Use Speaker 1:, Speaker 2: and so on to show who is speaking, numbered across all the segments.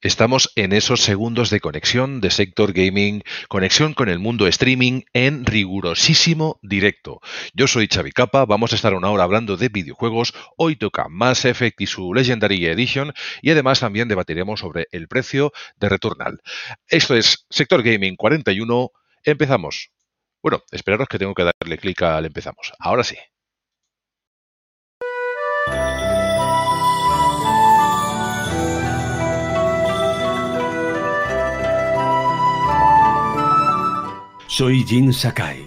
Speaker 1: Estamos en esos segundos de conexión de Sector Gaming, conexión con el mundo streaming en rigurosísimo directo. Yo soy Xavi Capa, vamos a estar una hora hablando de videojuegos, hoy toca Mass Effect y su Legendary Edition y además también debatiremos sobre el precio de Returnal. Esto es Sector Gaming 41, empezamos. Bueno, esperaros que tengo que darle clic al empezamos. Ahora sí.
Speaker 2: Soy Jin Sakai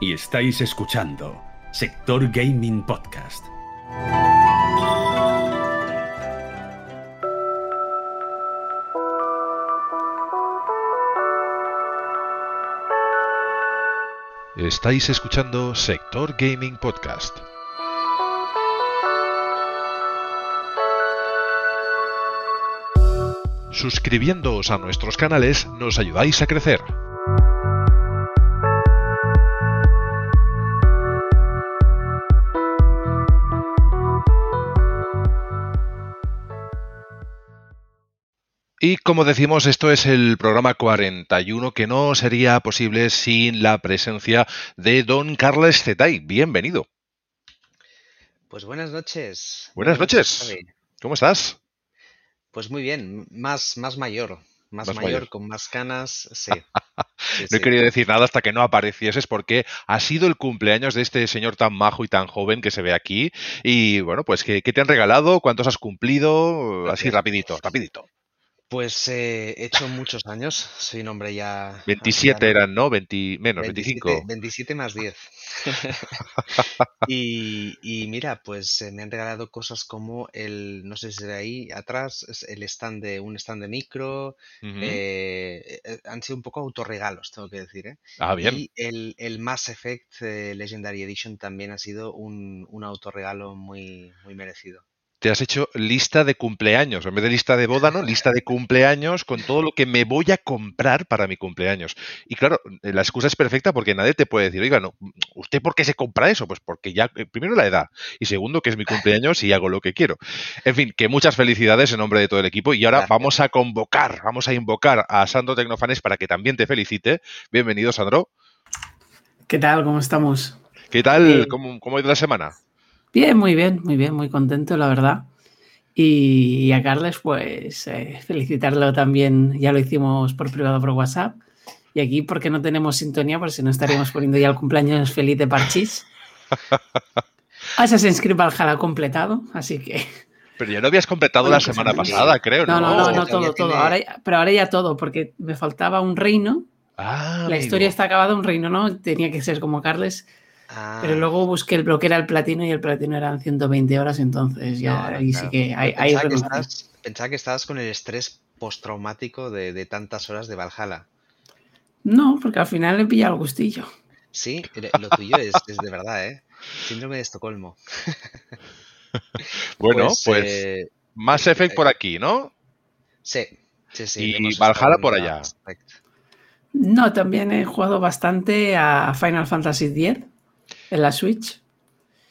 Speaker 2: y estáis escuchando Sector Gaming Podcast.
Speaker 1: Estáis escuchando Sector Gaming Podcast. Suscribiéndoos a nuestros canales nos ayudáis a crecer. Y como decimos, esto es el programa 41 que no sería posible sin la presencia de don Carles Zetay. Bienvenido.
Speaker 3: Pues buenas noches.
Speaker 1: Buenas noches. ¿Cómo estás?
Speaker 3: Pues muy bien, más, más mayor. Más, mayor, con más canas, sí.
Speaker 1: no he querido decir nada hasta que no aparecieses porque ha sido el cumpleaños de este señor tan majo y tan joven que se ve aquí. Y bueno, pues ¿qué, qué te han regalado? ¿Cuántos has cumplido? Así rapidito, rapidito.
Speaker 3: Pues eh, he hecho muchos años, soy un hombre ya...
Speaker 1: 27 eran, ¿no? 20, menos, 25.
Speaker 3: 27 más 10. y, mira, pues eh, me han regalado cosas como el, no sé si de ahí atrás, el stand de un stand de micro. Eh, han sido un poco autorregalos, tengo que decir. ¿eh?
Speaker 1: Ah, bien.
Speaker 3: Y el, el Mass Effect Legendary Edition también ha sido un, un autorregalo muy, muy merecido
Speaker 1: te has hecho lista de cumpleaños, en vez de lista de boda, ¿no? Lista de cumpleaños con todo lo que me voy a comprar para mi cumpleaños. Y claro, la excusa es perfecta porque nadie te puede decir, oiga, no, ¿usted por qué se compra eso? Pues porque ya, eh, primero la edad y segundo que es mi cumpleaños y hago lo que quiero. En fin, que muchas felicidades en nombre de todo el equipo y ahora vamos a convocar, vamos a invocar a Sandro Tecnofanes para que también te felicite. Bienvenido, Sandro.
Speaker 4: ¿Qué tal? ¿Cómo estamos?
Speaker 1: ¿Qué tal? ¿Cómo, ¿Cómo ha ido la semana?
Speaker 4: Bien, muy bien, muy bien, muy contento, la verdad. Y, a Carles, pues eh, felicitarlo también, ya lo hicimos por privado por WhatsApp. Y aquí, porque no tenemos sintonía, por si no estaríamos poniendo ya el cumpleaños feliz de Parchís. Assassin's Creed Valhalla completado, así que.
Speaker 1: Pero ya lo habías completado la pues semana pasada, creo,
Speaker 4: ¿no? No, no, no, todo, todo. pero ahora ya todo, porque me faltaba un reino.
Speaker 1: Ah,
Speaker 4: la historia está acabada, un reino, ¿no? Tenía que ser como Carles pero ah. luego busqué el bloque era el platino y el platino eran 120 horas, entonces ya ahí sí que hay,
Speaker 3: pensaba, que estás, pensaba que estabas con el estrés postraumático de, de tantas horas de Valhalla.
Speaker 4: No, porque al final le pilla el gustillo.
Speaker 3: Sí, lo tuyo es, de verdad, ¿eh? Síndrome de Estocolmo.
Speaker 1: bueno, pues, pues eh, Mass Effect por aquí, ¿no?
Speaker 3: Sí, sí,
Speaker 1: sí. Y Valhalla por allá.
Speaker 4: No, también he jugado bastante a Final Fantasy X en la Switch.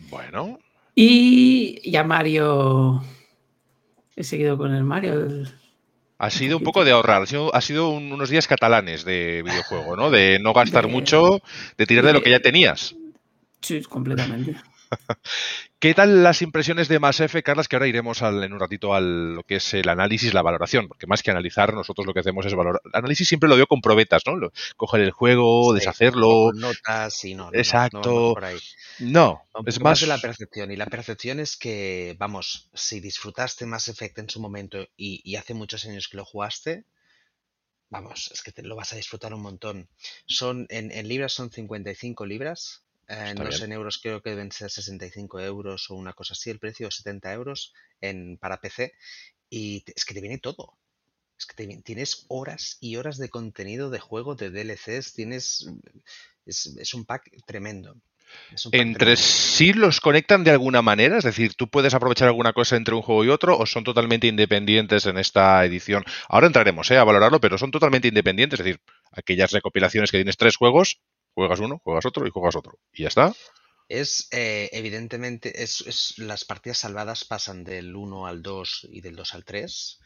Speaker 1: Bueno.
Speaker 4: Y ya Mario. He seguido con el Mario.
Speaker 1: Ha sido un poco de ahorrar, ha sido, unos días catalanes de videojuego, ¿no? De no gastar mucho, de tirar de lo que ya tenías.
Speaker 4: Sí, completamente.
Speaker 1: ¿Qué tal las impresiones de Mass Effect, Carlas? Que ahora iremos en un ratito a lo que es el análisis, la valoración, porque más que analizar, nosotros lo que hacemos es valorar. El análisis siempre lo veo con probetas, ¿no? Coger el juego, deshacerlo.
Speaker 3: notas y no.
Speaker 1: Exacto. No, es más...
Speaker 3: de la percepción. Y la percepción es que, vamos, si disfrutaste Mass Effect en su momento y, hace muchos años que lo jugaste, vamos, es que te lo vas a disfrutar un montón. Son, en, en libras son 55 libras eh, no sé, en euros creo que deben ser 65 euros o una cosa así, el precio 70 euros en, para PC. Y es que te viene todo. Es que tienes horas y horas de contenido de juego, de DLCs, tienes... Es, un pack tremendo.
Speaker 1: ¿Entre sí los conectan de alguna manera? Es decir, ¿tú puedes aprovechar alguna cosa entre un juego y otro o son totalmente independientes en esta edición? Ahora entraremos ¿eh? a valorarlo, pero son totalmente independientes. Es decir, aquellas recopilaciones que tienes tres juegos Juegas uno, juegas otro y juegas otro. Y ya está.
Speaker 3: Es, eh, evidentemente, es, las partidas salvadas pasan del 1 al 2 y del 2 al 3.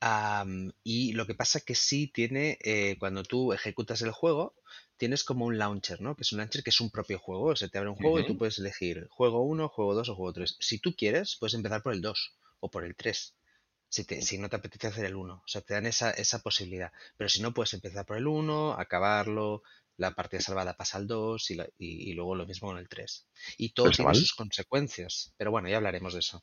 Speaker 3: Am, y lo que pasa es que sí tiene, eh, cuando tú ejecutas el juego, tienes como un launcher, ¿no? Que es un launcher que es un propio juego. Se te abre un juego y tú puedes elegir juego uno, juego 2 o juego 3. Si tú quieres, puedes empezar por el 2 o por el 3. Si, te- si no te apetece hacer el uno O sea, te dan esa, esa posibilidad. Pero si no, puedes empezar por el uno acabarlo, la partida salvada pasa al 2 y, la- y- y luego lo mismo con el 3. Y todo tiene sus consecuencias. Pero bueno, ya hablaremos de eso.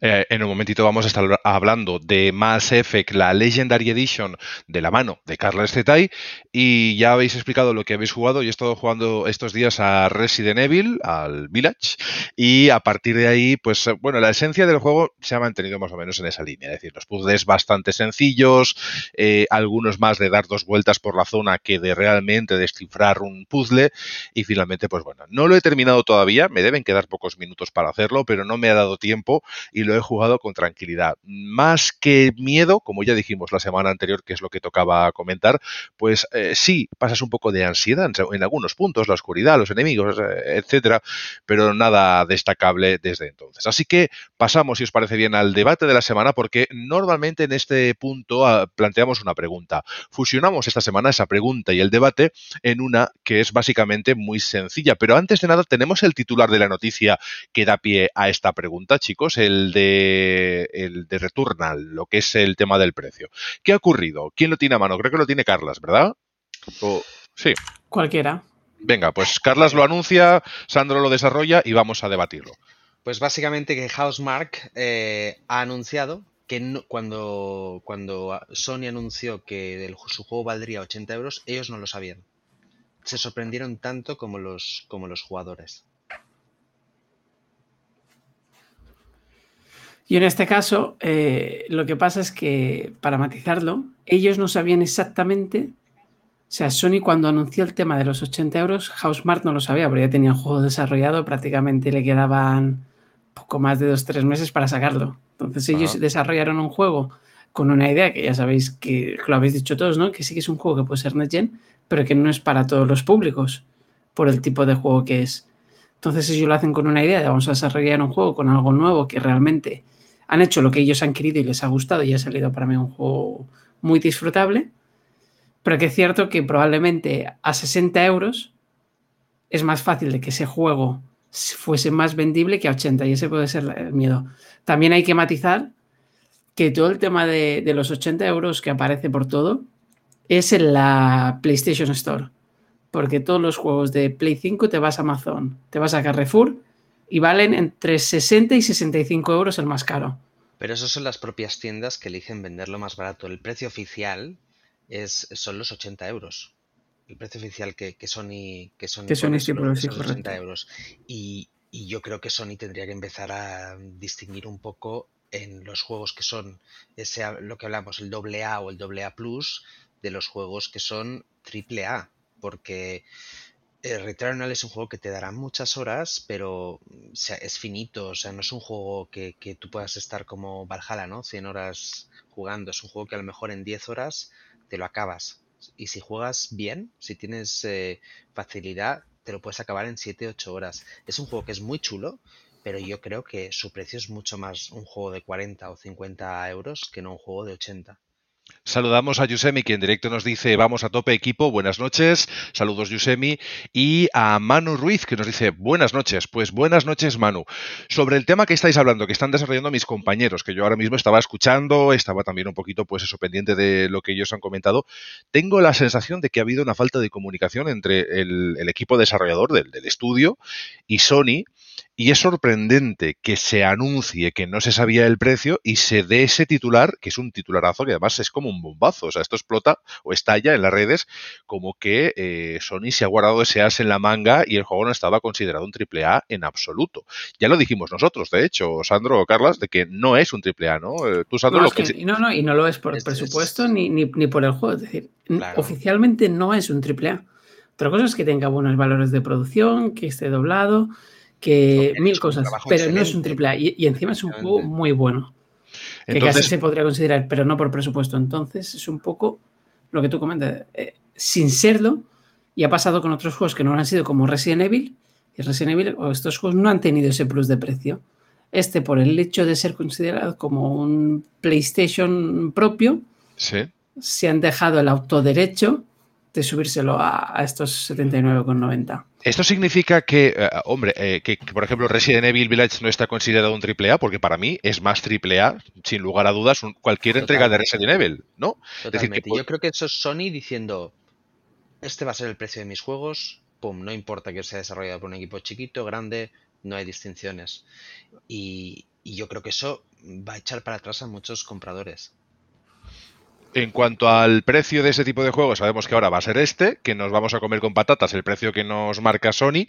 Speaker 1: Eh, en un momentito vamos a estar hablando de Mass Effect, la Legendary Edition, de la mano de Carlos Zetay. Y ya habéis explicado lo que habéis jugado. Yo he estado jugando estos días a Resident Evil, al Village. Y a partir de ahí, pues eh, bueno, la esencia del juego se ha mantenido más o menos en esa línea. Es decir, los puzzles bastante sencillos, eh, algunos más de dar dos vueltas por la zona que de realmente descifrar un puzzle. Y finalmente, pues bueno, no lo he terminado todavía. Me deben quedar pocos minutos para hacerlo, pero no me ha dado tiempo y lo he jugado con tranquilidad. Más que miedo, como ya dijimos la semana anterior, que es lo que tocaba comentar, pues eh, sí, pasas un poco de ansiedad en, en algunos puntos, la oscuridad, los enemigos, eh, etcétera, pero nada destacable desde entonces. Así que pasamos, si os parece bien, al debate de la semana, porque normalmente en este punto ah, planteamos una pregunta. Fusionamos esta semana esa pregunta y el debate en una que es básicamente muy sencilla. Pero antes de nada, tenemos el titular de la noticia que da pie a esta pregunta, chicos, el de, el de Returnal, lo que es el tema del precio. ¿Qué ha ocurrido? ¿Quién lo tiene a mano? Creo que lo tiene Carlas, ¿verdad? O- sí.
Speaker 4: Cualquiera.
Speaker 1: Venga, pues Carlas lo anuncia, Sandro lo desarrolla y vamos a debatirlo.
Speaker 3: Pues básicamente que Housemark eh, ha anunciado que no- cuando, cuando Sony anunció que el- su juego valdría 80 euros, ellos no lo sabían. Se sorprendieron tanto como los, como los jugadores.
Speaker 4: Y en este caso, eh, lo que pasa es que, para matizarlo, ellos no sabían exactamente. O sea, Sony cuando anunció el tema de los 80 euros, Housemark no lo sabía, porque ya tenía el juego desarrollado, prácticamente le quedaban poco más de dos tres meses para sacarlo. Entonces ellos
Speaker 1: Ajá.
Speaker 4: desarrollaron un juego con una idea que ya sabéis que lo habéis dicho todos, ¿no? Que sí que es un juego que puede ser Next Gen, pero que no es para todos los públicos, por el tipo de juego que es. Entonces ellos lo hacen con una idea de vamos a desarrollar un juego con algo nuevo que realmente han hecho lo que ellos han querido y les ha gustado y ha salido para mí un juego muy disfrutable, pero que es cierto que probablemente a 60 euros es más fácil de que ese juego fuese más vendible que a 80 y ese puede ser el miedo. También hay que matizar que todo el tema de, de los 80 euros que aparece por todo es en la PlayStation Store. Porque todos los juegos de Play 5 te vas a Amazon, te vas a Carrefour y valen entre 60 y 65 euros el más caro.
Speaker 3: Pero eso son las propias tiendas que eligen venderlo más barato. El precio oficial es, son los 80 euros. El precio oficial que, que Sony que Sony,
Speaker 4: Que Sony sí,
Speaker 3: los 80
Speaker 4: correcto.
Speaker 3: euros. Y, y yo creo que Sony tendría que empezar a distinguir un poco en los juegos que son ese, lo que hablamos, el doble A o el doble A plus, de los juegos que son triple A. Porque eh, Returnal es un juego que te dará muchas horas, pero es finito, o sea, no es un juego que, que tú puedas estar como Valhalla, ¿no? 100 horas jugando, es un juego que a lo mejor en 10 horas te lo acabas. Y si juegas bien, si tienes eh, facilidad, te lo puedes acabar en 7-8 horas. Es un juego que es muy chulo, pero yo creo que su precio es mucho más un juego de 40 o 50 euros que no un juego de 80.
Speaker 1: Saludamos a Yusemi, que en directo nos dice vamos a tope equipo, buenas noches, saludos Yusemi, y a Manu Ruiz, que nos dice buenas noches, pues buenas noches Manu. Sobre el tema que estáis hablando, que están desarrollando mis compañeros, que yo ahora mismo estaba escuchando, estaba también un poquito pues eso pendiente de lo que ellos han comentado, tengo la sensación de que ha habido una falta de comunicación entre el, equipo desarrollador del estudio y Sony, y es sorprendente que se anuncie que no se sabía el precio y se dé ese titular, que es un titularazo que además es como un bombazo. O sea, esto explota o estalla en las redes como que eh, Sony se ha guardado ese as en la manga y el juego no estaba considerado un triple A en absoluto. Ya lo dijimos nosotros, de hecho, Sandro o Carlas, de que no es un triple A, ¿no? Eh, Tú, Sandro,
Speaker 4: No,
Speaker 1: lo
Speaker 4: es que-
Speaker 1: que...
Speaker 4: no, no, y no lo es por
Speaker 3: Es-
Speaker 4: presupuesto
Speaker 3: es-
Speaker 4: ni, ni, ni por el juego. Es decir,
Speaker 3: Claro.
Speaker 4: oficialmente no es un triple A. Otra cosa es que tenga buenos valores de producción, que esté doblado, que mil cosas, pero no es un triple A. Y, y encima es un juego muy bueno. Que casi se podría considerar, pero no por presupuesto. Entonces es un poco lo que tú comentas, eh, sin serlo, y ha pasado con otros juegos que no han sido como Resident Evil, y Resident Evil o estos juegos no han tenido ese plus de precio. Este, por el hecho de ser considerado como un PlayStation propio,
Speaker 1: Sí.
Speaker 4: se han dejado el autoderecho de subírselo a, a estos 79,90.
Speaker 1: Esto significa que, eh, hombre, eh, que, que, por ejemplo Resident Evil Village no está considerado un AAA, porque para mí es más AAA, sin lugar a dudas, un- cualquier entrega de. Resident Evil, ¿no? decir, que
Speaker 3: Totalmente. Yo creo que eso es Sony diciendo, este va a ser el precio de mis juegos, pum, no importa que sea desarrollado por un equipo chiquito, grande, no hay distinciones. Y, y yo creo que eso va a echar para atrás a muchos compradores.
Speaker 1: En cuanto al precio de ese tipo de juegos, sabemos que ahora va a ser este, que nos vamos a comer con patatas el precio que nos marca Sony,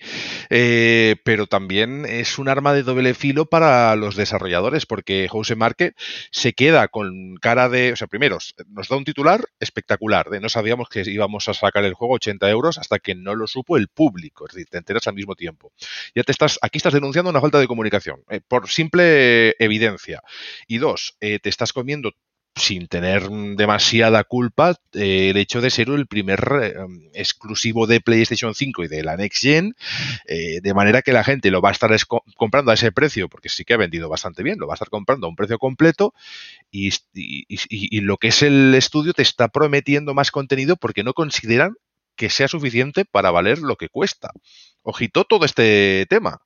Speaker 1: eh, pero también es un arma de doble filo para los desarrolladores, porque Jose Marque se queda con cara de, o sea, primero, nos da un titular espectacular, de no sabíamos que íbamos a sacar el juego 80 euros hasta que no lo supo el público, es decir, te enteras al mismo tiempo. Ya te estás, aquí estás denunciando una falta de comunicación, eh, por simple evidencia. Y dos, eh, te estás comiendo sin tener demasiada culpa eh, el hecho de ser el primer eh, exclusivo de PlayStation 5 y de la Next Gen, eh, de manera que la gente lo va a estar comprando a ese precio, porque sí que ha vendido bastante bien, lo va a estar comprando a un precio completo y, lo que es el estudio te está prometiendo más contenido porque no consideran que sea suficiente para valer lo que cuesta. Ojito todo este tema.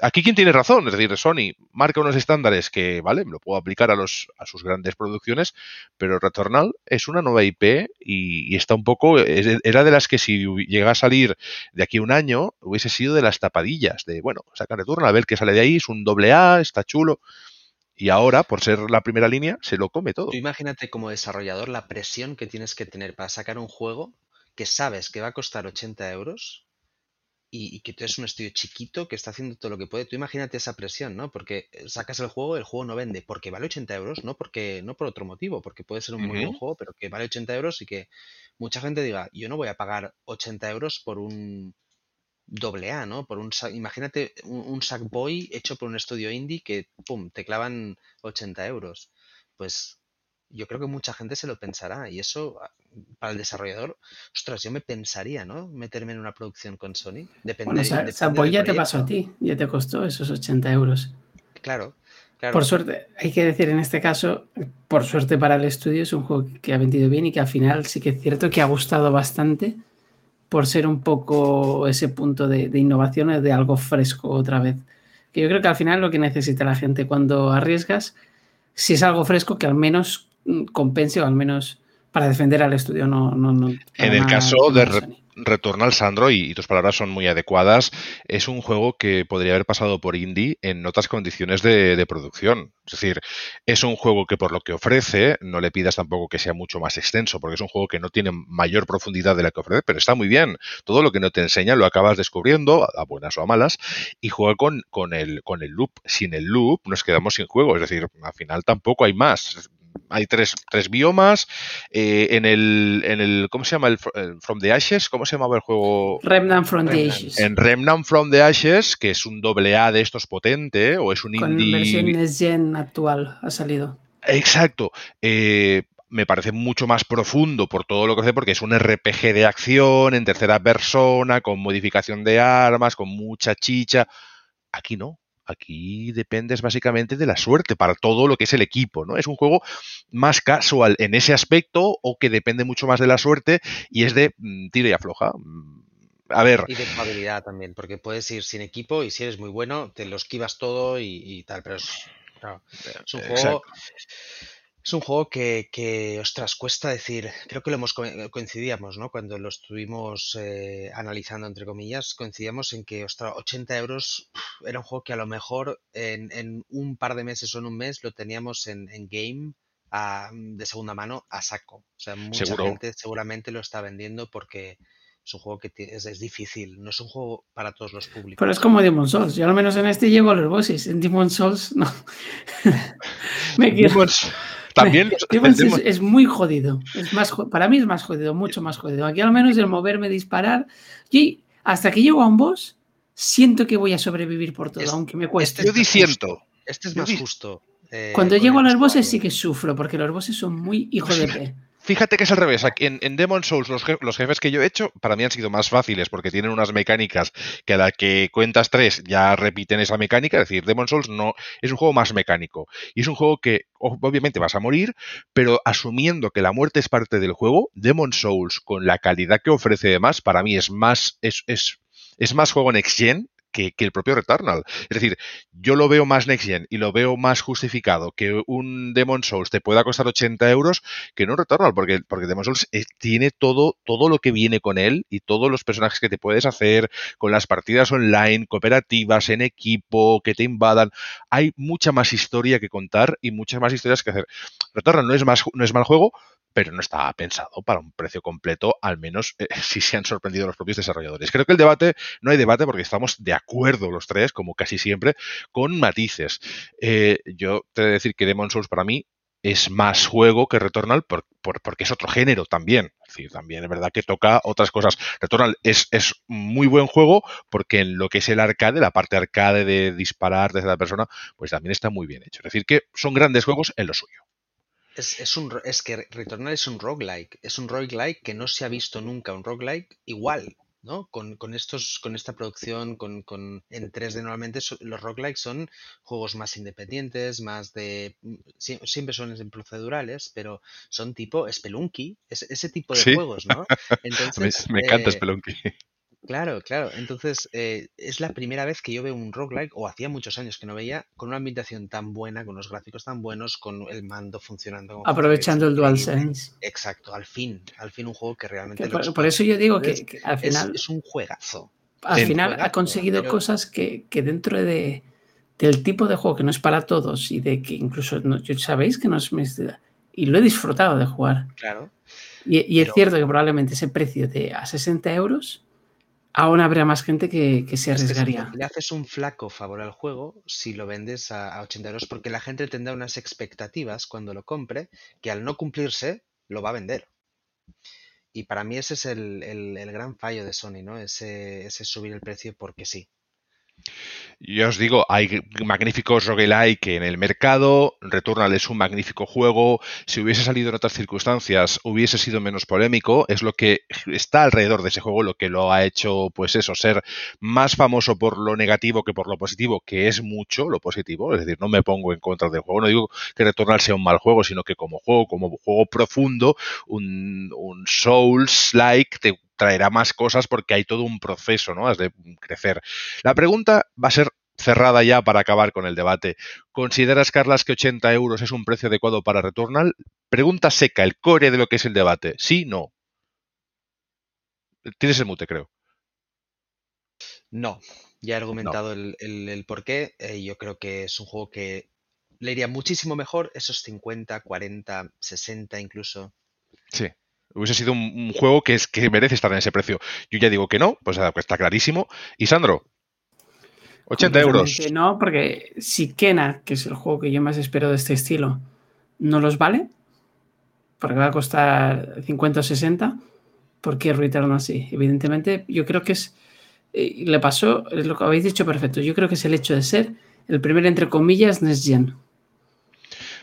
Speaker 1: Aquí quién tiene razón, es decir, Sony marca unos estándares que, vale, lo puedo aplicar a los a sus grandes producciones, pero Returnal es una nueva IP y, está un poco era de las que si llega a salir de aquí a un año hubiese sido de las tapadillas de, bueno, saca Returnal a ver qué sale de ahí, es un doble A, está chulo. Y ahora, por ser la primera línea, se lo come todo.
Speaker 3: Tú imagínate como desarrollador la presión que tienes que tener para sacar un juego que sabes que va a costar 80 euros y, y que tú eres un estudio chiquito que está haciendo todo lo que puede. Tú imagínate esa presión, ¿no? Porque sacas el juego, el juego no vende porque vale 80 euros, no porque no por otro motivo, porque puede ser un muy buen juego, pero que vale 80 euros y que mucha gente diga, yo no voy a pagar 80 euros por un doble A, ¿no? Por un, imagínate un, un Sackboy hecho por un estudio indie que, pum, te clavan 80 euros. Pues yo creo que mucha gente se lo pensará y eso ah, para el desarrollador, ostras, yo me pensaría, ¿no? Meterme en una producción con Sony. Depende,
Speaker 4: Bueno, Sa-
Speaker 3: del
Speaker 4: ya te pasó a ti, ya te costó esos 80 euros.
Speaker 3: Claro, claro.
Speaker 4: Por suerte, hay que decir en este caso, por suerte para el estudio, es un juego que ha vendido bien y que al final sí que es cierto que ha gustado bastante por ser un poco ese punto de, de innovación, de algo fresco otra vez. Que yo creo que al final lo que necesita la gente cuando arriesgas, si es algo fresco, que al menos compense o al menos para defender al estudio. No, no, no,
Speaker 1: En el caso de. Re- Returnal, Sandro, y, y tus palabras son muy adecuadas, es un juego que podría haber pasado por indie en otras condiciones de, de producción. Es decir, es un juego que por lo que ofrece, no le pidas tampoco que sea mucho más extenso, porque es un juego que no tiene mayor profundidad de la que ofrece, pero está muy bien. Todo lo que no te enseña lo acabas descubriendo, a buenas o a malas, y juega con, con, el, con el loop. Sin el loop nos quedamos sin juego, es decir, al final tampoco hay más. Hay tres, tres biomas. eh, en, el, en el. ¿Cómo se llama? El, Fr- el From the Ashes. ¿Cómo se llamaba el juego?
Speaker 4: Remnant from the. Ages.
Speaker 1: En Remnant from the Ashes, que es un doble A de estos potente, o es un
Speaker 4: Con
Speaker 1: indie.
Speaker 4: versión Next Gen actual ha salido.
Speaker 1: Exacto. Eh, me parece mucho más profundo por todo lo que hace, porque es un RPG de acción en tercera persona, con modificación de armas, con mucha chicha. Aquí no. Aquí dependes básicamente de la suerte para todo lo que es el equipo, ¿no? Es un juego más casual en ese aspecto o que depende mucho más de la suerte y es de mm, tira y afloja. Mm, A ver,
Speaker 3: Y de probabilidad también, porque puedes ir sin equipo y si eres muy bueno, te lo esquivas todo y, y tal, pero es, claro, es un
Speaker 1: Exacto.
Speaker 3: Es un juego que, que, ostras, cuesta decir, creo que lo hemos co- coincidíamos, ¿no? Cuando lo estuvimos eh, analizando, entre comillas, coincidíamos en que, ostras, 80 euros era un juego que a lo mejor en, en un par de meses o en un mes lo teníamos en, en game a- de segunda mano a saco. O sea, mucha
Speaker 1: Seguro.
Speaker 3: gente seguramente lo está vendiendo porque es un juego que es, es difícil, no es un juego para todos los públicos.
Speaker 4: Pero es como Demon Souls. Yo al menos en este llego a los bosses. En Demon Souls no. Me quiero.
Speaker 1: También los-
Speaker 4: es, es muy jodido. Es más, para mí es más jodido, mucho más jodido. Aquí al menos el moverme, disparar. Y hasta que llego a un boss, siento que voy a sobrevivir por todo,
Speaker 3: Es-
Speaker 4: aunque me cueste.
Speaker 3: este
Speaker 1: yo diciendo.
Speaker 3: Este es más justo. eh,
Speaker 4: Cuando llego a los bosses sí que sufro, porque los bosses son muy hijo de.
Speaker 1: Fíjate que es al revés. En, en Demon Souls, los, los, jefes que yo he hecho, para mí han sido más fáciles porque tienen unas mecánicas que a la que cuentas tres ya repiten esa mecánica. Es decir, Demon Souls no es un juego más mecánico. Y es un juego que, obviamente, vas a morir, pero asumiendo que la muerte es parte del juego, Demon Souls, con la calidad que ofrece además, para mí es más. Es, es, es más juego Next Gen que, el propio Returnal. Es decir, yo lo veo más Next Gen y lo veo más justificado que un Demon Souls te pueda costar 80 euros que no un Returnal, porque, porque Demon Souls eh, tiene todo, todo lo que viene con él y todos los personajes que te puedes hacer, con las partidas online, cooperativas, en equipo, que te invadan. Hay mucha más historia que contar y muchas más historias que hacer. Returnal no es, más, no es mal juego, pero no está pensado para un precio completo, al menos eh, si se han sorprendido los propios desarrolladores. Creo que el debate, no hay debate porque estamos de acuerdo los tres, como casi siempre, con matices. Eh, yo te he de decir que Demon Souls para mí es más juego que Returnal por, porque es otro género también. Es decir, también es verdad que toca otras cosas. Returnal es, es muy buen juego porque en lo que es el arcade, la parte arcade de disparar desde la persona, pues también está muy bien hecho. Es decir, que son grandes juegos en lo suyo.
Speaker 3: Es, es, un, es que Returnal es un roguelike. Es un roguelike que no se ha visto nunca un roguelike igual. ¿No? Con, con, estos, con esta producción, con, con en 3D normalmente los roguelikes son juegos más independientes, más de... siempre son procedurales, pero son tipo Spelunky, ese tipo de juegos, ¿no?
Speaker 1: Entonces, me, encanta eh, Spelunky.
Speaker 3: Claro, claro. Entonces, eh, es la primera vez que yo veo un roguelike, o hacía muchos años que no veía, con una ambientación tan buena, con los gráficos tan buenos, con el mando funcionando. Como
Speaker 4: Aprovechando el DualSense.
Speaker 3: Exacto, al fin, al fin un juego que realmente...
Speaker 4: por, eso yo digo que, al final...
Speaker 3: Es, un juegazo.
Speaker 4: Al final ha conseguido cosas que, dentro de, del tipo de juego que no es para todos y de que incluso no, sabéis que no es y lo he disfrutado de jugar.
Speaker 3: Claro.
Speaker 4: Y, es cierto que probablemente ese precio de a 60 euros aún habrá más gente que, se arriesgaría.
Speaker 3: le haces un flaco favor al juego si lo vendes a, 80 euros, porque la gente tendrá unas expectativas cuando lo compre que al no cumplirse lo va a vender. Y para mí ese es el, gran fallo de Sony, ¿no? Ese, ese subir el precio porque sí.
Speaker 1: Ya os digo, hay magníficos roguelike en el mercado, Returnal es un magnífico juego, si hubiese salido en otras circunstancias hubiese sido menos polémico, es lo que está alrededor de ese juego lo que lo ha hecho, pues eso, ser más famoso por lo negativo que por lo positivo, que es mucho lo positivo, es decir, no me pongo en contra del juego, no digo que Returnal sea un mal juego, sino que como juego, como juego profundo, un, un Souls-like te traerá más cosas porque hay todo un proceso, ¿no? Has de crecer. La pregunta va a ser cerrada ya para acabar con el debate. ¿Consideras, Carlas, que 80 euros es un precio adecuado para Returnal? Pregunta seca, el core de lo que es el debate. ¿Sí? No. Tienes el mute, creo.
Speaker 3: No, ya he argumentado el, el, por qué. Eh, yo creo que es un juego que le iría muchísimo mejor esos 50, 40, 60 incluso.
Speaker 1: Sí. Hubiese sido un, juego que, es, que merece estar en ese precio. Yo ya digo que no, pues está clarísimo. Y Sandro, 80 euros.
Speaker 4: No, porque si Kena, que es el juego que yo más espero de este estilo, no los vale, porque va a costar 50 o 60, ¿por qué Return así? Evidentemente, yo creo que es. Eh, le pasó, es lo que habéis dicho perfecto. Yo creo que es el hecho de ser el primer, entre comillas, Next Gen.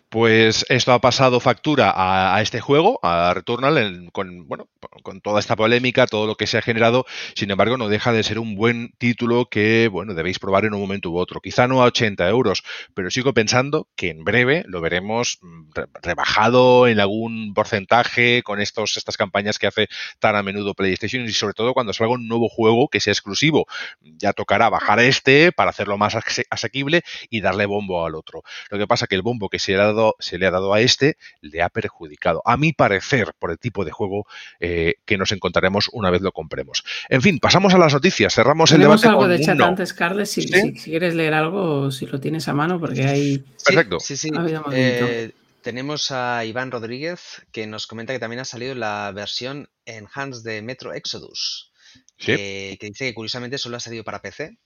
Speaker 1: Pues esto ha pasado factura a, este juego, a Returnal, con, bueno, con toda esta polémica, todo lo que se ha generado. Sin embargo, no deja de ser un buen título que, bueno, debéis probar en un momento u otro. Quizá no a 80 euros, pero sigo pensando que en breve lo veremos mm, rebajado en algún porcentaje con estos, estas campañas que hace tan a menudo PlayStation y sobre todo cuando salga un nuevo juego que sea exclusivo. Ya tocará bajar este para hacerlo más asequible y darle bombo al otro. Lo que pasa que el bombo que se ha dado se le ha dado a este, le ha perjudicado. A mi parecer, por el tipo de juego eh, que nos encontraremos una vez lo compremos. En fin, pasamos a las noticias. Cerramos el debate.
Speaker 4: algo de chat antes, Carles, si, quieres leer algo, si lo tienes a mano, porque hay.
Speaker 1: Perfecto.
Speaker 3: Sí, sí. Eh, tenemos a Iván Rodríguez que nos comenta que también ha salido la versión Enhanced de Metro Exodus. que dice que curiosamente solo ha salido para PC,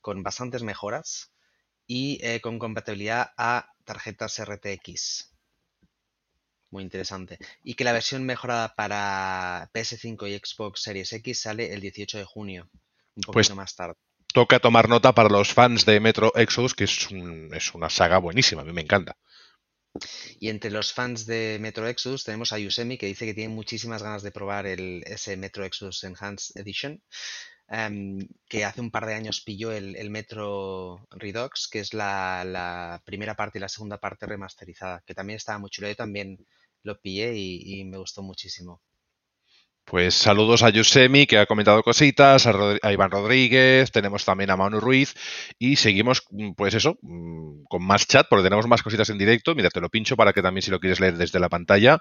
Speaker 3: con bastantes mejoras y eh, con compatibilidad a tarjetas RTX. Muy interesante. Y que la versión mejorada para PS5 y Xbox Series X sale el 18 de junio, un poquito pues más tarde.
Speaker 1: Toca tomar nota para los fans de Metro Exodus, que es, es una saga buenísima, a mí me encanta.
Speaker 3: Y entre los fans de Metro Exodus tenemos a Yusemi que dice que tiene muchísimas ganas de probar el, ese Metro Exodus Enhanced Edition, em, que hace un par de años pilló el, Metro Redux, que es la, primera parte y la segunda parte remasterizada, que también estaba muy chulo. Yo también lo pillé y me gustó muchísimo.
Speaker 1: Pues saludos a Yusemi, que ha comentado cositas, a, Iván Rodríguez, tenemos también a Manu Ruiz y seguimos, mm, pues eso, mm, con más chat, porque tenemos más cositas en directo. Mira, te lo pincho para que también si lo quieres leer desde la pantalla.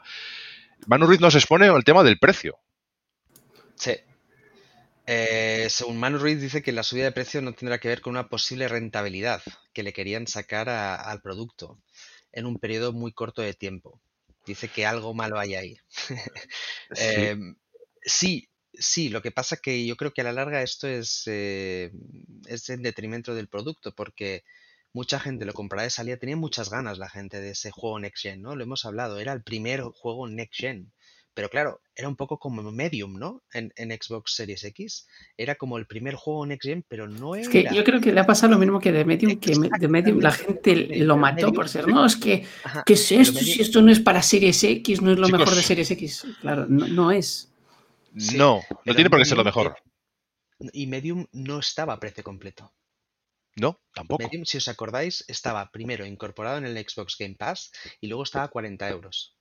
Speaker 1: Manu Ruiz nos expone el tema del precio.
Speaker 3: Sí. Eh, según Manu Ruiz dice que la subida de precio no tendrá que ver con una posible rentabilidad que le querían sacar al producto en un periodo muy corto de tiempo. Dice que algo malo hay ahí. Em, Sí, sí, lo que pasa que yo creo que a la larga esto es, eh, es en detrimento del producto, porque mucha gente lo compraba de salida, tenía muchas ganas la gente de ese juego Next Gen, ¿no? Lo hemos hablado, era el primer juego Next Gen. Pero claro, era un poco como Medium, ¿no? En, Xbox Series X. Era como el primer juego Next Gen, pero no era.
Speaker 4: Es que yo creo que le ha pasado lo mismo que de Medium, que de Medium la gente lo mató por ser. No, es que, ¿qué es esto? Si esto no es para Series X, no es lo mejor de Series X. Claro, no es
Speaker 1: no, no tiene por qué ser lo mejor.
Speaker 3: Y Medium no estaba a precio completo.
Speaker 1: No, tampoco.
Speaker 3: Medium, si os acordáis, estaba primero incorporado en el Xbox Game Pass y luego estaba a 40 euros.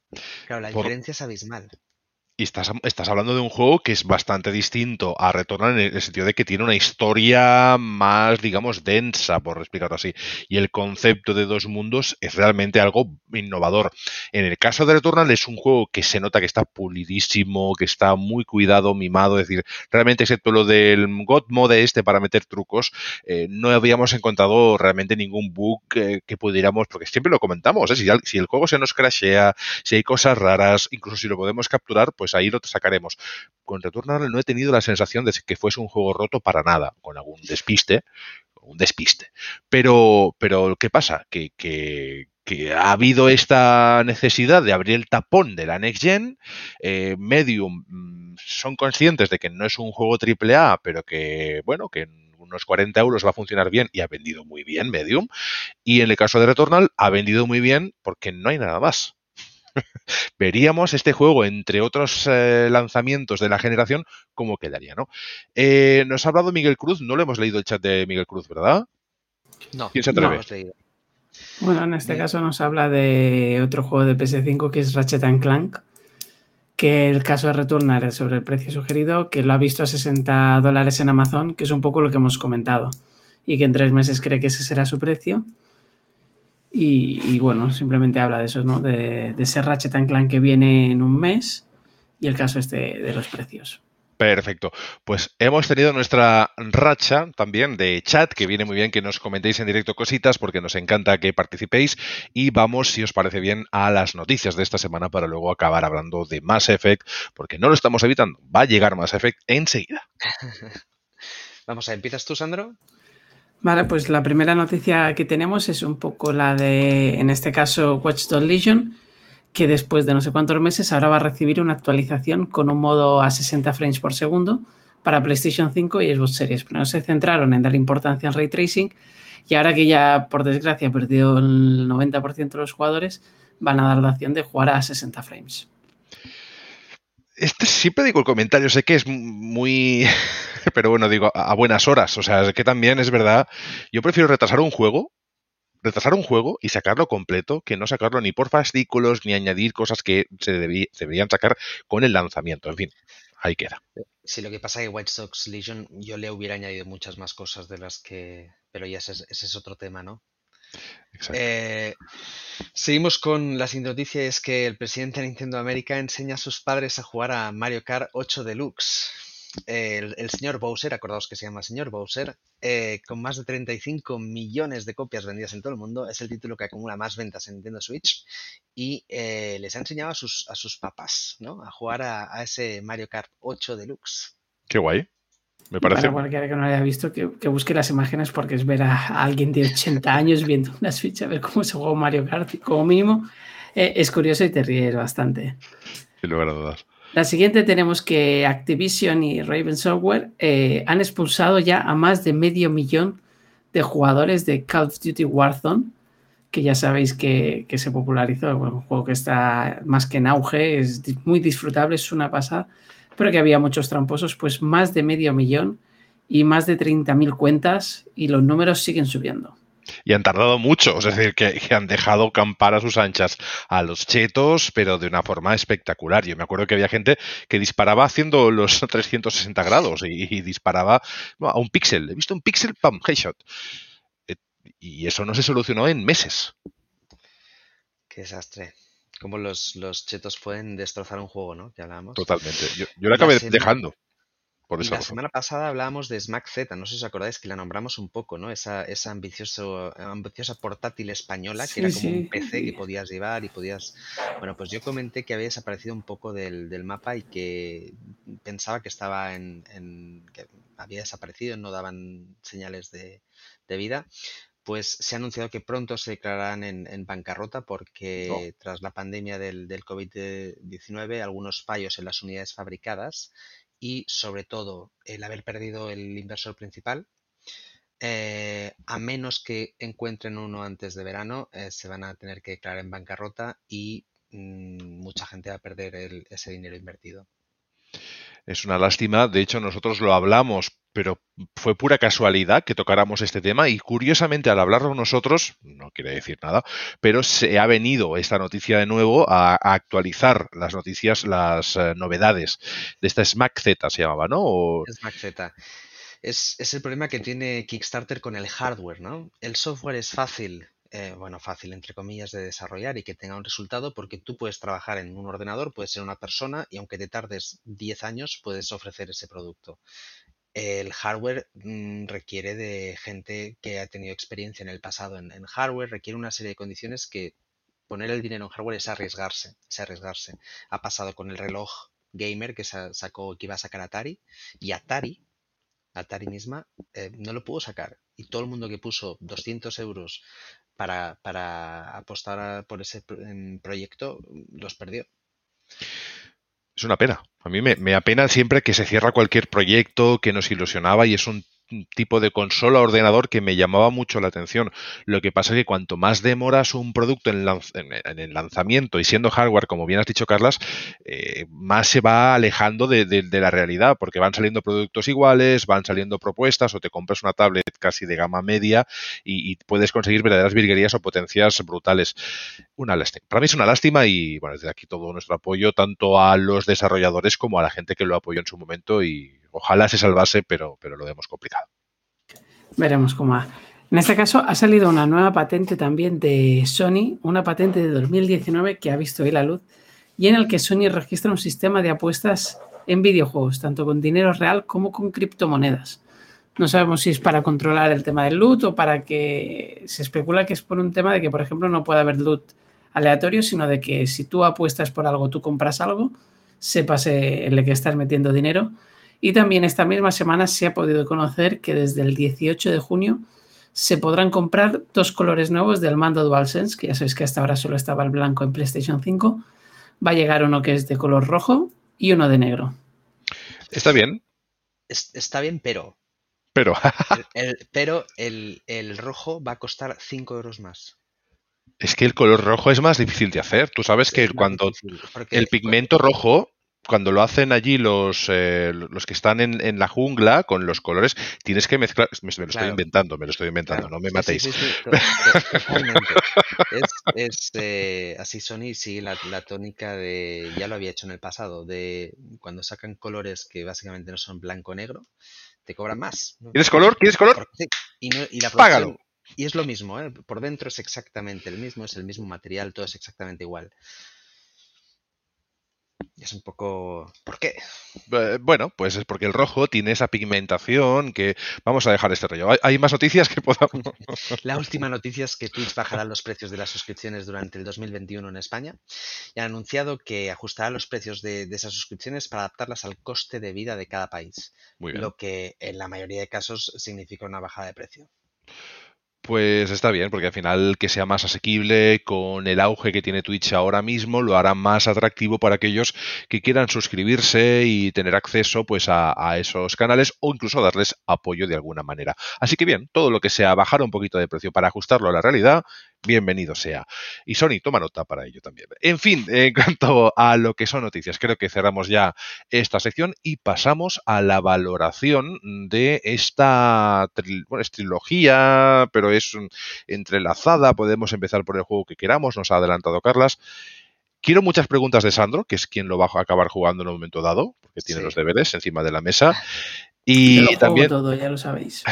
Speaker 3: Claro, la diferencia es abismal.
Speaker 1: Y estás, hablando de un juego que es bastante distinto a Returnal en el sentido de que tiene una historia más, digamos, densa, por explicarlo así. Y el concepto de dos mundos es realmente algo innovador. En el caso de Returnal es un juego que se nota que está pulidísimo, que está muy cuidado, mimado. Es decir, realmente, excepto lo del God Mode este para meter trucos, eh, no habíamos encontrado realmente ningún bug que pudiéramos, porque siempre lo comentamos, ¿eh? si, si el juego se nos crashea, si hay cosas raras, incluso si lo podemos capturar, pues pues ahí lo sacaremos. Con Returnal no he tenido la sensación de que fuese un juego roto para nada, con algún despiste, un despiste. Pero, pero ¿qué pasa? Que, que, ha habido esta necesidad de abrir el tapón de la Next Gen. Eh, Medium mm, son conscientes de que no es un juego AAA, pero que, bueno, que unos 40 euros va a funcionar bien y ha vendido muy bien Medium. Y en el caso de Returnal ha vendido muy bien porque no hay nada más. veríamos este juego, entre otros eh, lanzamientos de la generación, cómo quedaría, ¿no? Eh, nos ha hablado Miguel Cruz, no le hemos leído el chat de Miguel Cruz, ¿verdad?
Speaker 3: No,
Speaker 1: ¿Quién se atreve?
Speaker 4: bueno, en este caso nos habla de otro juego de PS5 que es Ratchet Clank, que el caso de Returnal es sobre el precio sugerido, que lo ha visto a 60 dólares en Amazon, que es un poco lo que hemos comentado, y que en tres meses cree que ese será su precio. Y, bueno, simplemente habla de eso, ¿no? De, de ese Ratchet Clank que viene en un mes y el caso este de los precios.
Speaker 1: Perfecto. Pues hemos tenido nuestra racha también de chat, que viene muy bien que nos comentéis en directo cositas, porque nos encanta que participéis. Y vamos, si os parece bien, a las noticias de esta semana para luego acabar hablando de Mass Effect, porque no lo estamos evitando. Va a llegar Mass Effect enseguida.
Speaker 3: Vamos a, ¿empiezas tú, Sandro?
Speaker 4: Vale, pues la primera noticia que tenemos es un poco la de, en este caso, Watch Dogs Legion, que después de no sé cuántos meses ahora va a recibir una actualización con un modo a 60 frames por segundo para PlayStation 5 y Xbox Series. Pero no se centraron en dar importancia al ray tracing y ahora que ya, por desgracia, ha perdido el 90% de los jugadores, van a dar la opción de jugar a 60 frames.
Speaker 1: Este siempre digo el comentario, sé que es muy. Pero bueno, digo, a buenas horas. O sea, que también es verdad. Yo prefiero retrasar un juego, retrasar un juego y sacarlo completo, que no sacarlo ni por fascículos, ni añadir cosas que se, deberían sacar con el lanzamiento. En fin, ahí queda.
Speaker 3: Sí, lo que pasa es que White Sox Legion yo le hubiera añadido muchas más cosas de las que. Pero ya ese es otro tema, ¿no? Eh, seguimos con la siguiente noticia, es que el presidente de Nintendo América enseña a sus padres a jugar a Mario Kart 8 Deluxe. El, señor Bowser, acordaos que se llama señor Bowser, eh, con más de 35 millones de copias vendidas en todo el mundo, es el título que acumula más ventas en Nintendo Switch y eh, les ha enseñado a sus, a sus papás ¿no? a jugar a, a ese Mario Kart 8 Deluxe.
Speaker 1: Qué guay. Me parece.
Speaker 4: Para cualquiera que no haya visto, que, busque las imágenes porque es ver a, alguien de 80 años viendo una Switch a ver cómo se juega Mario Kart, como mínimo. Eh, es curioso y te ríes bastante.
Speaker 1: Sin lugar a dudas.
Speaker 4: La siguiente tenemos que Activision y Raven Software eh, han expulsado ya a más de medio millón de jugadores de Call of Duty Warzone que ya sabéis que, se popularizó, un juego que está más que en auge, es muy disfrutable, es una pasada, pero que había muchos tramposos, pues más de medio millón y más de 30.000 cuentas y los números siguen subiendo.
Speaker 1: Y han tardado mucho, es decir, que, han dejado campar a sus anchas a los chetos, pero de una forma espectacular. Yo me acuerdo que había gente que disparaba haciendo los 360 grados y, disparaba a un píxel. He visto un píxel, pam, headshot. Eh, y eso no se solucionó en meses.
Speaker 3: Qué desastre. Como los, chetos pueden destrozar un juego, ¿no? Que hablábamos.
Speaker 1: Totalmente. Yo, yo lo acabé dejando
Speaker 3: la semana pasada hablábamos de Smack Z, no sé si os acordáis que la nombramos un poco, ¿no? Esa, esa ambicioso, ambiciosa portátil española que era como un PC que podías llevar y podías... Bueno, pues yo comenté que había desaparecido un poco del, mapa y que pensaba que estaba en, que había desaparecido, no daban señales de, vida. Pues se ha anunciado que pronto se declararán en, bancarrota porque tras la pandemia del, del COVID-19 algunos fallos en las unidades fabricadas y sobre todo el haber perdido el inversor principal. Eh, a menos que encuentren uno antes de verano, eh, se van a tener que declarar en bancarrota y mm, mucha gente va a perder ese dinero invertido.
Speaker 1: Es una lástima. De hecho, nosotros lo hablamos, pero fue pura casualidad que tocáramos este tema y curiosamente al hablarlo nosotros, no quiere decir nada, pero se ha venido esta noticia de nuevo a, actualizar las noticias, las eh, novedades de esta Smack Z se llamaba, ¿no?
Speaker 3: Smack Z. Es, es el problema que tiene Kickstarter con el hardware, ¿no? El software es fácil eh, bueno, fácil entre comillas de desarrollar y que tenga un resultado porque tú puedes trabajar en un ordenador, puedes ser una persona y aunque te tardes 10 años puedes ofrecer ese producto. El hardware mm, requiere de gente que ha tenido experiencia en el pasado en, hardware, requiere una serie de condiciones que poner el dinero en hardware es arriesgarse, es arriesgarse. Ha pasado con el reloj gamer que sacó, que iba a sacar Atari y Atari Atari misma eh, no lo pudo sacar. Y todo el mundo que puso 200 euros para, apostar por ese proyecto los perdió.
Speaker 1: Es una pena. A mí me, me apena siempre que se cierra cualquier proyecto que nos ilusionaba y es un tipo de consola ordenador que me llamaba mucho la atención. Lo que pasa es que cuanto más demoras un producto en, el lanzamiento y siendo hardware, como bien has dicho, Carlas, eh, más se va alejando de, la realidad, porque van saliendo productos iguales, van saliendo propuestas o te compras una tablet casi de gama media y, puedes conseguir verdaderas virguerías o potencias brutales. Una lástima. Para mí es una lástima y, bueno, desde aquí todo nuestro apoyo tanto a los desarrolladores como a la gente que lo apoyó en su momento y Ojalá se salvase, pero, pero lo vemos complicado.
Speaker 4: Veremos cómo va. En este caso ha salido una nueva patente también de Sony, una patente de 2019 que ha visto hoy la luz y en el que Sony registra un sistema de apuestas en videojuegos, tanto con dinero real como con criptomonedas. No sabemos si es para controlar el tema del loot o para que se especula que es por un tema de que, por ejemplo, no puede haber loot aleatorio, sino de que si tú apuestas por algo, tú compras algo, sepas en el que estás metiendo dinero y también esta misma semana se ha podido conocer que desde el 18 de junio se podrán comprar dos colores nuevos del mando DualSense, que ya sabéis que hasta ahora solo estaba el blanco en PlayStation 5. Va a llegar uno que es de color rojo y uno de negro.
Speaker 1: Está bien.
Speaker 3: está bien, pero.
Speaker 1: Pero.
Speaker 3: el, pero el, rojo va a costar 5 euros más.
Speaker 1: Es que el color rojo es más difícil de hacer. Tú sabes que cuando el pigmento rojo cuando lo hacen allí los, eh, los que están en, la jungla con los colores, tienes que mezclar. Me, lo estoy inventando, me lo estoy inventando, no me matéis.
Speaker 3: es, eh, así Sony sigue la, la, tónica de. Ya lo había hecho en el pasado, de cuando sacan colores que básicamente no son blanco-negro, te cobran más.
Speaker 1: ¿Quieres color? ¿Quieres color?
Speaker 3: Y, y la Págalo. Y es lo mismo, ¿eh? por dentro es exactamente el mismo, es el mismo material, todo es exactamente igual es un poco... ¿Por qué?
Speaker 1: Eh, bueno, pues es porque el rojo tiene esa pigmentación que... Vamos a dejar este rollo. ¿Hay más noticias que podamos...?
Speaker 3: La última noticia es que Twitch bajará los precios de las suscripciones durante el 2021 en España y ha anunciado que ajustará los precios de, esas suscripciones para adaptarlas al coste de vida de cada país. Lo que en la mayoría de casos significa una bajada de precio.
Speaker 1: Pues está bien, porque al final que sea más asequible con el auge que tiene Twitch ahora mismo, lo hará más atractivo para aquellos que quieran suscribirse y tener acceso pues a, esos canales o incluso darles apoyo de alguna manera. Así que bien, todo lo que sea bajar un poquito de precio para ajustarlo a la realidad, bienvenido sea. Y Sony, toma nota para ello también. En fin, en cuanto a lo que son noticias, creo que cerramos ya esta sección y pasamos a la valoración de esta bueno, es trilogía, pero es entrelazada. Podemos empezar por el juego que queramos, nos ha adelantado Carlas. Quiero muchas preguntas de Sandro, que es quien lo va a acabar jugando en un momento dado, porque tiene los deberes encima de la mesa. Y también.
Speaker 4: todo, ya lo sabéis.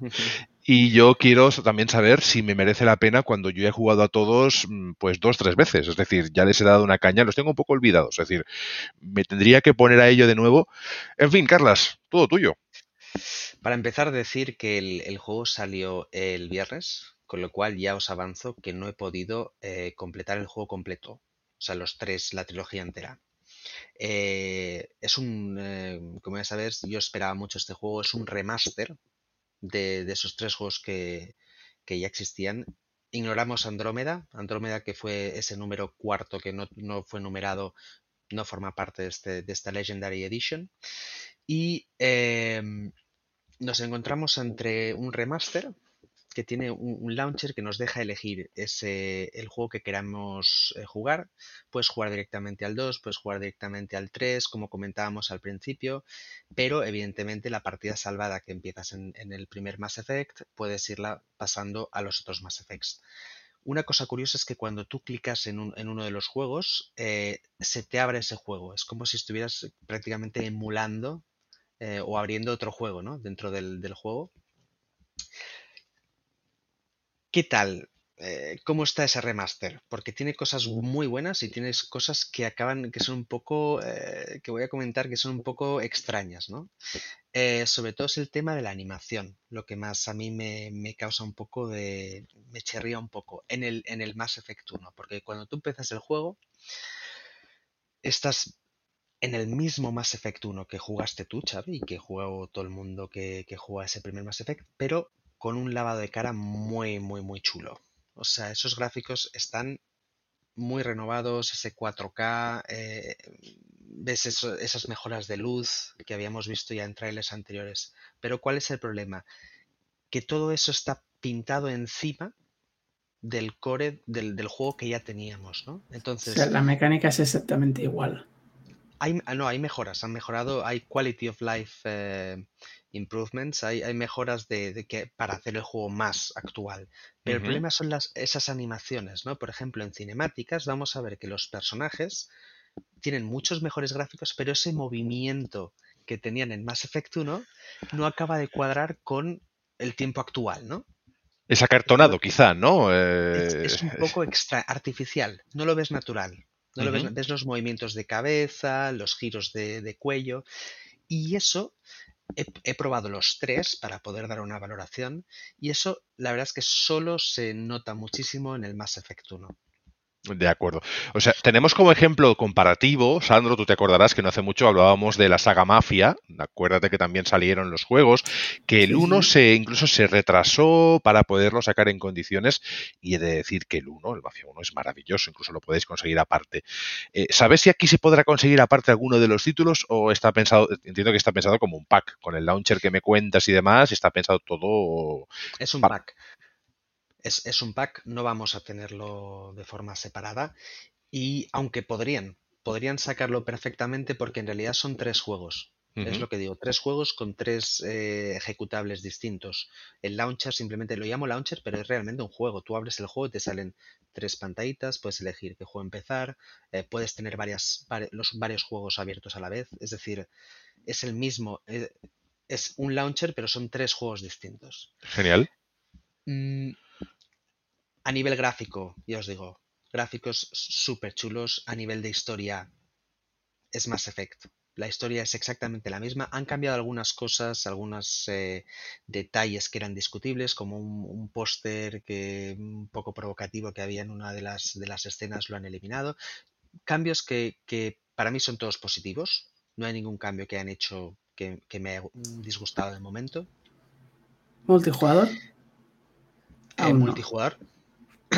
Speaker 1: Y yo quiero también saber si me merece la pena cuando yo he jugado a todos, mm, pues dos, tres veces. Es decir, ya les he dado una caña, los tengo un poco olvidados. Es decir, me tendría que poner a ello de nuevo. En fin, Carlas, todo tuyo.
Speaker 3: Para empezar, decir que el, juego salió el viernes, con lo cual ya os avanzo que no he podido eh, completar el juego completo. O sea, los tres, la trilogía entera. Eh, es un, eh, como ya sabes, yo esperaba mucho este juego, es un remaster de, esos tres juegos que, ya existían. Ignoramos Andrómeda, Andrómeda que fue ese número cuarto que no, fue numerado, no forma parte de, este, de esta Legendary Edition. Y em, nos encontramos entre un remaster que tiene un, launcher que nos deja elegir ese, el juego que queramos eh, jugar. Puedes jugar directamente al 2, puedes jugar directamente al 3, como comentábamos al principio, pero evidentemente la partida salvada que empiezas en, el primer Mass Effect, puedes irla pasando a los otros Mass Effects. Una cosa curiosa es que cuando tú clicas en, uno de los juegos, eh, se te abre ese juego. Es como si estuvieras prácticamente emulando eh, o abriendo otro juego ¿no? dentro del, del juego. ¿Qué tal? Eh, ¿Cómo está ese remaster? Porque tiene cosas muy buenas y tienes cosas que acaban, que son un poco, eh, que voy a comentar, que son un poco extrañas, ¿no? Eh, sobre todo es el tema de la animación, lo que más a mí me, causa un poco de, me cherría un poco en el, en el Mass Effect 1, porque cuando tú empiezas el juego, estás en el mismo Mass Effect 1 que jugaste tú, Xavi, y que jugó todo el mundo que, que juega ese primer Mass Effect, pero con un lavado de cara muy, muy, muy chulo. O sea, esos gráficos están muy renovados, ese 4K, eh, ves esas mejoras de luz que habíamos visto ya en trailers anteriores. Pero ¿cuál es el problema? Que todo eso está pintado encima del core del, juego que ya teníamos, ¿no?
Speaker 4: Entonces... la mecánica es exactamente igual.
Speaker 3: Hay, no, hay mejoras, han mejorado, hay quality of life eh, improvements, hay, hay mejoras de, que, para hacer el juego más actual. Pero el problema son las, esas animaciones, ¿no? Por ejemplo, en cinemáticas vamos a ver que los personajes tienen muchos mejores gráficos, pero ese movimiento que tenían en Mass Effect 1 no acaba de cuadrar con el tiempo actual, ¿no?
Speaker 1: Es acartonado, quizá, ¿no?
Speaker 3: Es, un eh, poco extra artificial, no lo ves natural. No lo ves, ves, los movimientos de cabeza, los giros de, de cuello, y eso He, probado los tres para poder dar una valoración y eso la verdad es que solo se nota muchísimo en el Mass Effect 1.
Speaker 1: De acuerdo. O sea, tenemos como ejemplo comparativo, Sandro, tú te acordarás que no hace mucho hablábamos de la saga Mafia, acuérdate que también salieron los juegos, que el 1 se incluso se retrasó para poderlo sacar en condiciones y he de decir que el 1, el Mafia 1 es maravilloso, incluso lo podéis conseguir aparte. Eh, ¿Sabes si aquí se podrá conseguir aparte alguno de los títulos o está pensado, entiendo que está pensado como un pack, con el launcher que me cuentas y demás, está pensado todo...
Speaker 3: Es un pack es, un pack, no vamos a tenerlo de forma separada y aunque podrían, podrían sacarlo perfectamente porque en realidad son tres juegos. Es lo que digo, tres juegos con tres eh, ejecutables distintos. El launcher simplemente lo llamo launcher, pero es realmente un juego. Tú abres el juego y te salen tres pantallitas, puedes elegir qué juego empezar, eh, puedes tener varias, los, varios juegos abiertos a la vez. Es decir, es el mismo, eh, es un launcher, pero son tres juegos distintos.
Speaker 1: Genial.
Speaker 3: Mm, a nivel gráfico, ya os digo, gráficos súper chulos. A nivel de historia, es Mass Effect. La historia es exactamente la misma. Han cambiado algunas cosas, algunos eh, detalles que eran discutibles, como un, póster que un poco provocativo que había en una de las, de las escenas, lo han eliminado. Cambios que, para mí son todos positivos. No hay ningún cambio que han hecho que, que me haya disgustado de momento.
Speaker 4: ¿Multijugador?
Speaker 3: Eh, multijugador.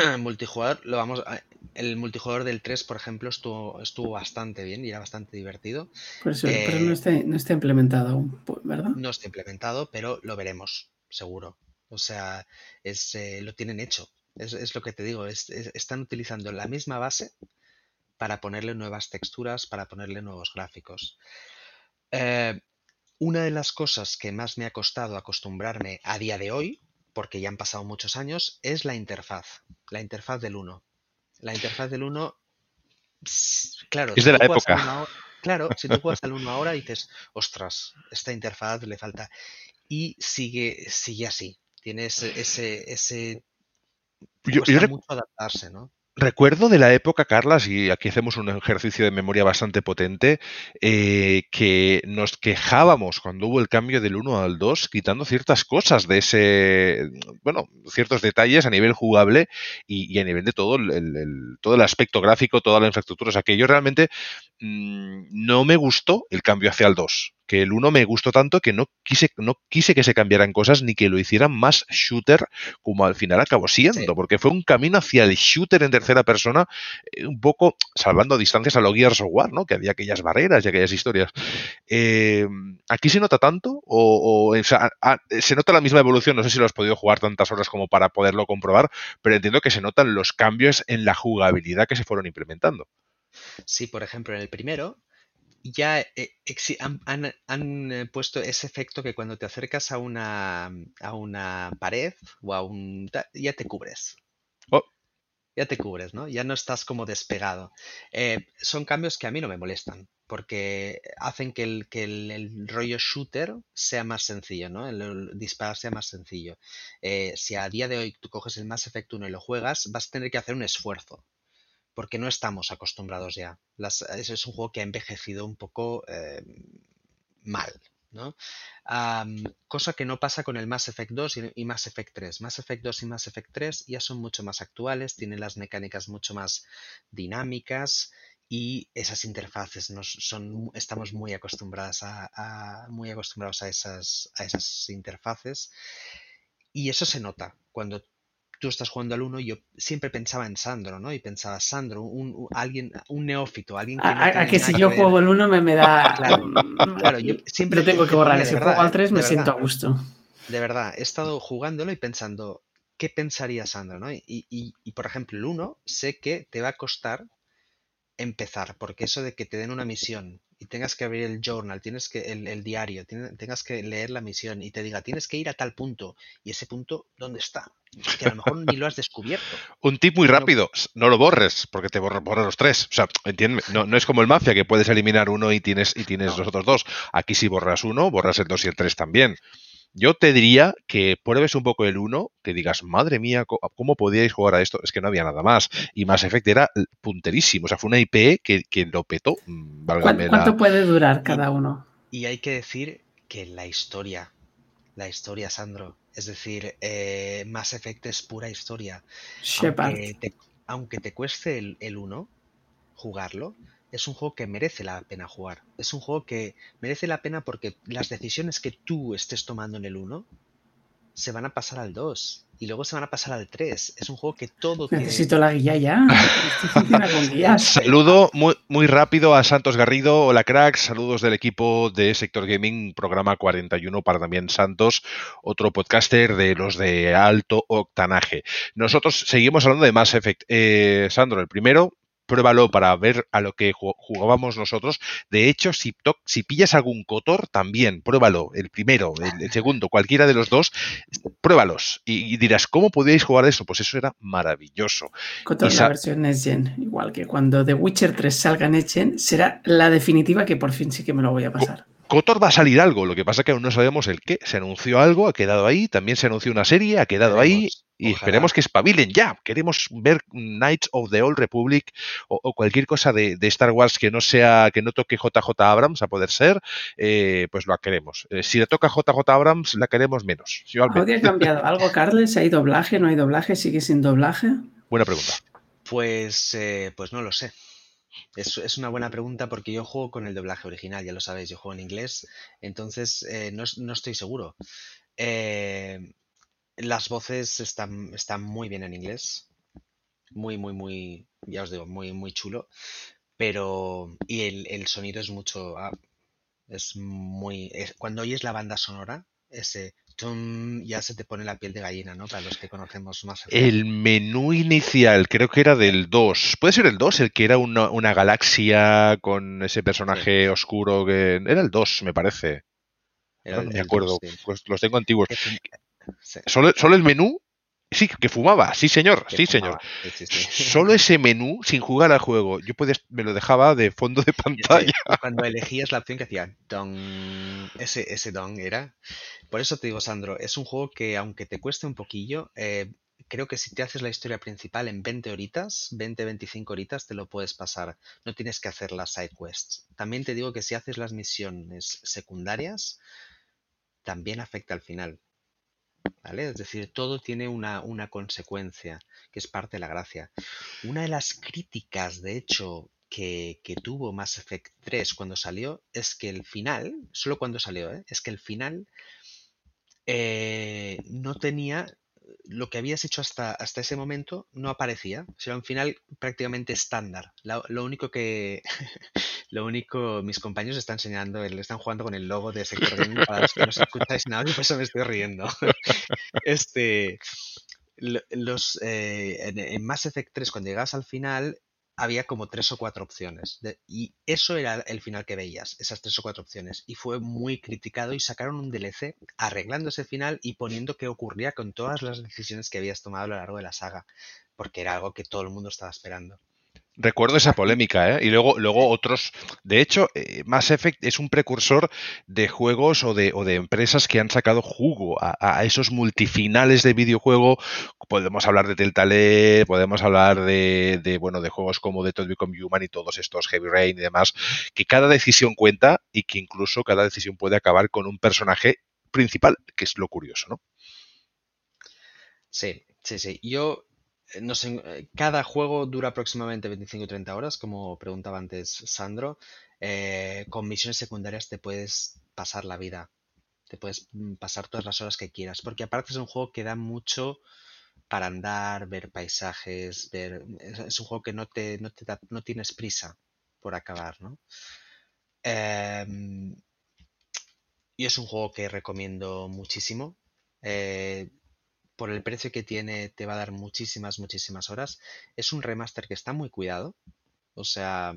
Speaker 3: multijugador, lo vamos el multijugador del 3, por ejemplo, estuvo, estuvo bastante bien y era bastante divertido.
Speaker 4: pero no eh, no está implementado aún, ¿verdad?
Speaker 3: No está implementado, pero lo veremos, seguro. O sea, es, eh, lo tienen hecho. Es, lo que te digo, están utilizando la misma base para ponerle nuevas texturas, para ponerle nuevos gráficos. Eh, una de las cosas que más me ha costado acostumbrarme a día de hoy, porque ya han pasado muchos años, es la interfaz, la interfaz del 1. La interfaz del 1, claro,
Speaker 1: es de la época.
Speaker 3: claro, si tú juegas al 1 ahora dices, ostras, esta interfaz le falta. Y sigue, sigue así. Tiene ese, ese, ese
Speaker 1: yo, mucho adaptarse, ¿no? Recuerdo de la época, Carlas, y aquí hacemos un ejercicio de memoria bastante potente, eh, que nos quejábamos cuando hubo el cambio del 1 al 2, quitando ciertas cosas de ese, bueno, ciertos detalles a nivel jugable y, a nivel de todo el, todo el aspecto gráfico, toda la infraestructura. O sea, que yo realmente mm, no me gustó el cambio hacia el 2 que el 1 me gustó tanto que no quise, no quise que se cambiaran cosas ni que lo hicieran más shooter como al final acabó siendo, porque fue un camino hacia el shooter en tercera persona, eh, un poco salvando distancias a lo Gears of War, ¿no? Que había aquellas barreras y aquellas historias. Eh, ¿Aquí se nota tanto? ¿O, se nota la misma evolución? No sé si lo has podido jugar tantas horas como para poderlo comprobar, pero entiendo que se notan los cambios en la jugabilidad que se fueron implementando.
Speaker 3: Sí, por ejemplo, en el primero ya eh, han, eh, puesto ese efecto que cuando te acercas a una, a una pared o a un... ya te cubres. Oh. Ya te cubres, ¿no? Ya no estás como despegado. Eh, son cambios que a mí no me molestan, porque hacen que el, que el, rollo shooter sea más sencillo, ¿no? El, disparar sea más sencillo. si a día de hoy tú coges el Mass Effect 1 y lo juegas, vas a tener que hacer un esfuerzo porque no estamos acostumbrados ya. Las, es un juego que ha envejecido un poco eh, mal, ¿no? cosa que no pasa con el Mass Effect 2 y, Mass Effect 3. Mass Effect 2 y Mass Effect 3 ya son mucho más actuales, tienen las mecánicas mucho más dinámicas y esas interfaces nos son, estamos muy acostumbradas a, muy acostumbrados a esas, a esas interfaces y eso se nota cuando tú estás jugando al 1 y yo siempre pensaba en Sandro, ¿no? Y pensaba, Sandro, un, alguien, un neófito, alguien
Speaker 4: que... a, que si yo juego el 1 me, me da... claro, yo siempre... tengo que borrar, si juego al 3 me siento a gusto.
Speaker 3: De verdad, he estado jugándolo y pensando, ¿qué pensaría Sandro, no? Y, y, y por ejemplo, el 1 sé que te va a costar empezar, porque eso de que te den una misión y tengas que abrir el journal, tienes que el, diario, tengas que leer la misión y te diga, tienes que ir a tal punto, y ese punto, ¿dónde está? Que a lo mejor ni lo has descubierto.
Speaker 1: Un tip muy rápido, no lo borres, porque te borra, los tres. O sea, entiende, no, no, es como el Mafia, que puedes eliminar uno y tienes, y tienes los otros dos. Aquí si borras uno, borras el dos y el tres también. Yo te diría que pruebes un poco el 1, que digas, madre mía, ¿cómo podíais jugar a esto? Es que no había nada más. Y Mass Effect era punterísimo. O sea, fue una IP que, lo petó.
Speaker 4: Mm, ¿Cuánto, puede durar cada uno?
Speaker 3: Y hay que decir que la historia, la historia, Sandro, es decir, eh, Mass Effect es pura historia. Aunque te, aunque te, cueste el, el 1 jugarlo, es un juego que merece la pena jugar. Es un juego que merece la pena porque las decisiones que tú estés tomando en el 1 se van a pasar al 2 y luego se van a pasar al 3. Es un juego que todo
Speaker 4: Necesito la guía ya.
Speaker 1: Saludo muy, muy rápido a Santos Garrido. Hola cracks, saludos del equipo de Sector Gaming, programa 41 para también Santos, otro podcaster de los de alto octanaje. Nosotros seguimos hablando de Mass Effect. Eh, Sandro, el primero, pruébalo para ver a lo que jugábamos nosotros. De hecho, si, si pillas algún Cotor, también pruébalo, el primero, el, segundo, cualquiera de los dos, pruébalos y, dirás, ¿cómo podíais jugar eso? Pues eso era maravilloso.
Speaker 4: Cotor, la versión Next Gen, igual que cuando The Witcher 3 salga en Next Gen, será la definitiva que por fin sí que me lo voy a pasar.
Speaker 1: Cotor va a salir algo, lo que pasa es que aún no sabemos el qué. Se anunció algo, ha quedado ahí, también se anunció una serie, ha quedado ahí, y esperemos que espabilen ya. Queremos ver Knights of the Old Republic o, cualquier cosa de, Star Wars que no sea, que no toque JJ Abrams, a poder ser, eh, pues lo queremos. Eh, si le toca JJ Abrams, la queremos menos.
Speaker 4: ¿Habría cambiado algo, Carles? ¿Hay doblaje? ¿No hay doblaje? ¿Sigue sin doblaje?
Speaker 1: Buena pregunta.
Speaker 3: Pues, eh, pues no lo sé. Es, una buena pregunta porque yo juego con el doblaje original, ya lo sabéis, yo juego en inglés, entonces eh, no, estoy seguro. Eh, las voces están, están muy bien en inglés, muy, muy, muy, ya os digo, muy, muy chulo, pero y el, sonido es mucho, ah, es muy, cuando oyes la banda sonora, ese tum, ya se te pone la piel de gallina, ¿no? Para los que conocemos más.
Speaker 1: El menú inicial, creo que era del 2. ¿Puede ser el 2? El que era una, una galaxia con ese personaje oscuro que. Era el 2, me parece.
Speaker 3: Era
Speaker 1: no,
Speaker 3: el-
Speaker 1: me acuerdo.
Speaker 3: dos, sí.
Speaker 1: Pues los tengo antiguos.
Speaker 3: Sí,
Speaker 1: Solo, solo el menú. Sí, que fumaba. Sí, señor.
Speaker 3: que
Speaker 1: Sí, señor.
Speaker 3: fumaba. Sí, sí, sí.
Speaker 1: Solo ese menú, sin jugar al juego, yo podía- me lo dejaba de fondo de pantalla.
Speaker 3: cuando elegías la opción que hacía dong, ese, ese dong era. Por eso te digo, Sandro, es un juego que aunque te cueste un poquillo, eh, creo que si te haces la historia principal en 20 horitas, 20-25 horitas, te lo puedes pasar. No tienes que hacer las side quests. También te digo que si haces las misiones secundarias, también afecta al final. ¿Vale? Es decir, todo tiene una, una consecuencia, que es parte de la gracia. Una de las críticas, de hecho, que, que tuvo Mass Effect 3 cuando salió, es que el final, solo cuando salió, ¿eh? es que el final eh, no tenía lo que habías hecho hasta, hasta ese momento no aparecía. O sea, un final prácticamente estándar. Lo único que. lo único. Mis compañeros están enseñando, están jugando con el logo de Sector Gaming para los que no escucháis nada y por eso me estoy riendo. este. lo- Los, eh, en, Mass Effect 3, cuando llegabas al final, había como tres o cuatro opciones. y eso era el final que veías, esas tres o cuatro opciones. Y fue muy criticado y sacaron un DLC arreglando ese final y poniendo qué ocurría con todas las decisiones que habías tomado a lo largo de la saga. Porque era algo que todo el mundo estaba esperando.
Speaker 1: Recuerdo esa polémica, ¿eh? Y luego, luego otros. De hecho, eh, Mass Effect es un precursor de juegos o de, o de empresas que han sacado jugo a, a esos multifinales de videojuego. Podemos hablar de Telltale, podemos hablar de, de, bueno, de juegos como Detroit Become Human y todos estos Heavy Rain y demás, que cada decisión cuenta y que incluso cada decisión puede acabar con un personaje principal, que es lo curioso, ¿no?
Speaker 3: Sí, sí, sí. Yo, eh, eh, cada juego dura aproximadamente 25 o 30 horas, como preguntaba antes Sandro. Eh, con misiones secundarias te puedes pasar la vida. Te puedes mm, pasar todas las horas que quieras. Porque aparte es un juego que da mucho para andar, ver paisajes, ver. Es, un juego que no te, no te no tienes prisa por acabar, ¿no? Em, y es un juego que recomiendo muchísimo. Por el precio que tiene, te va a dar muchísimas, muchísimas horas. Es un remaster que está muy cuidado. O sea,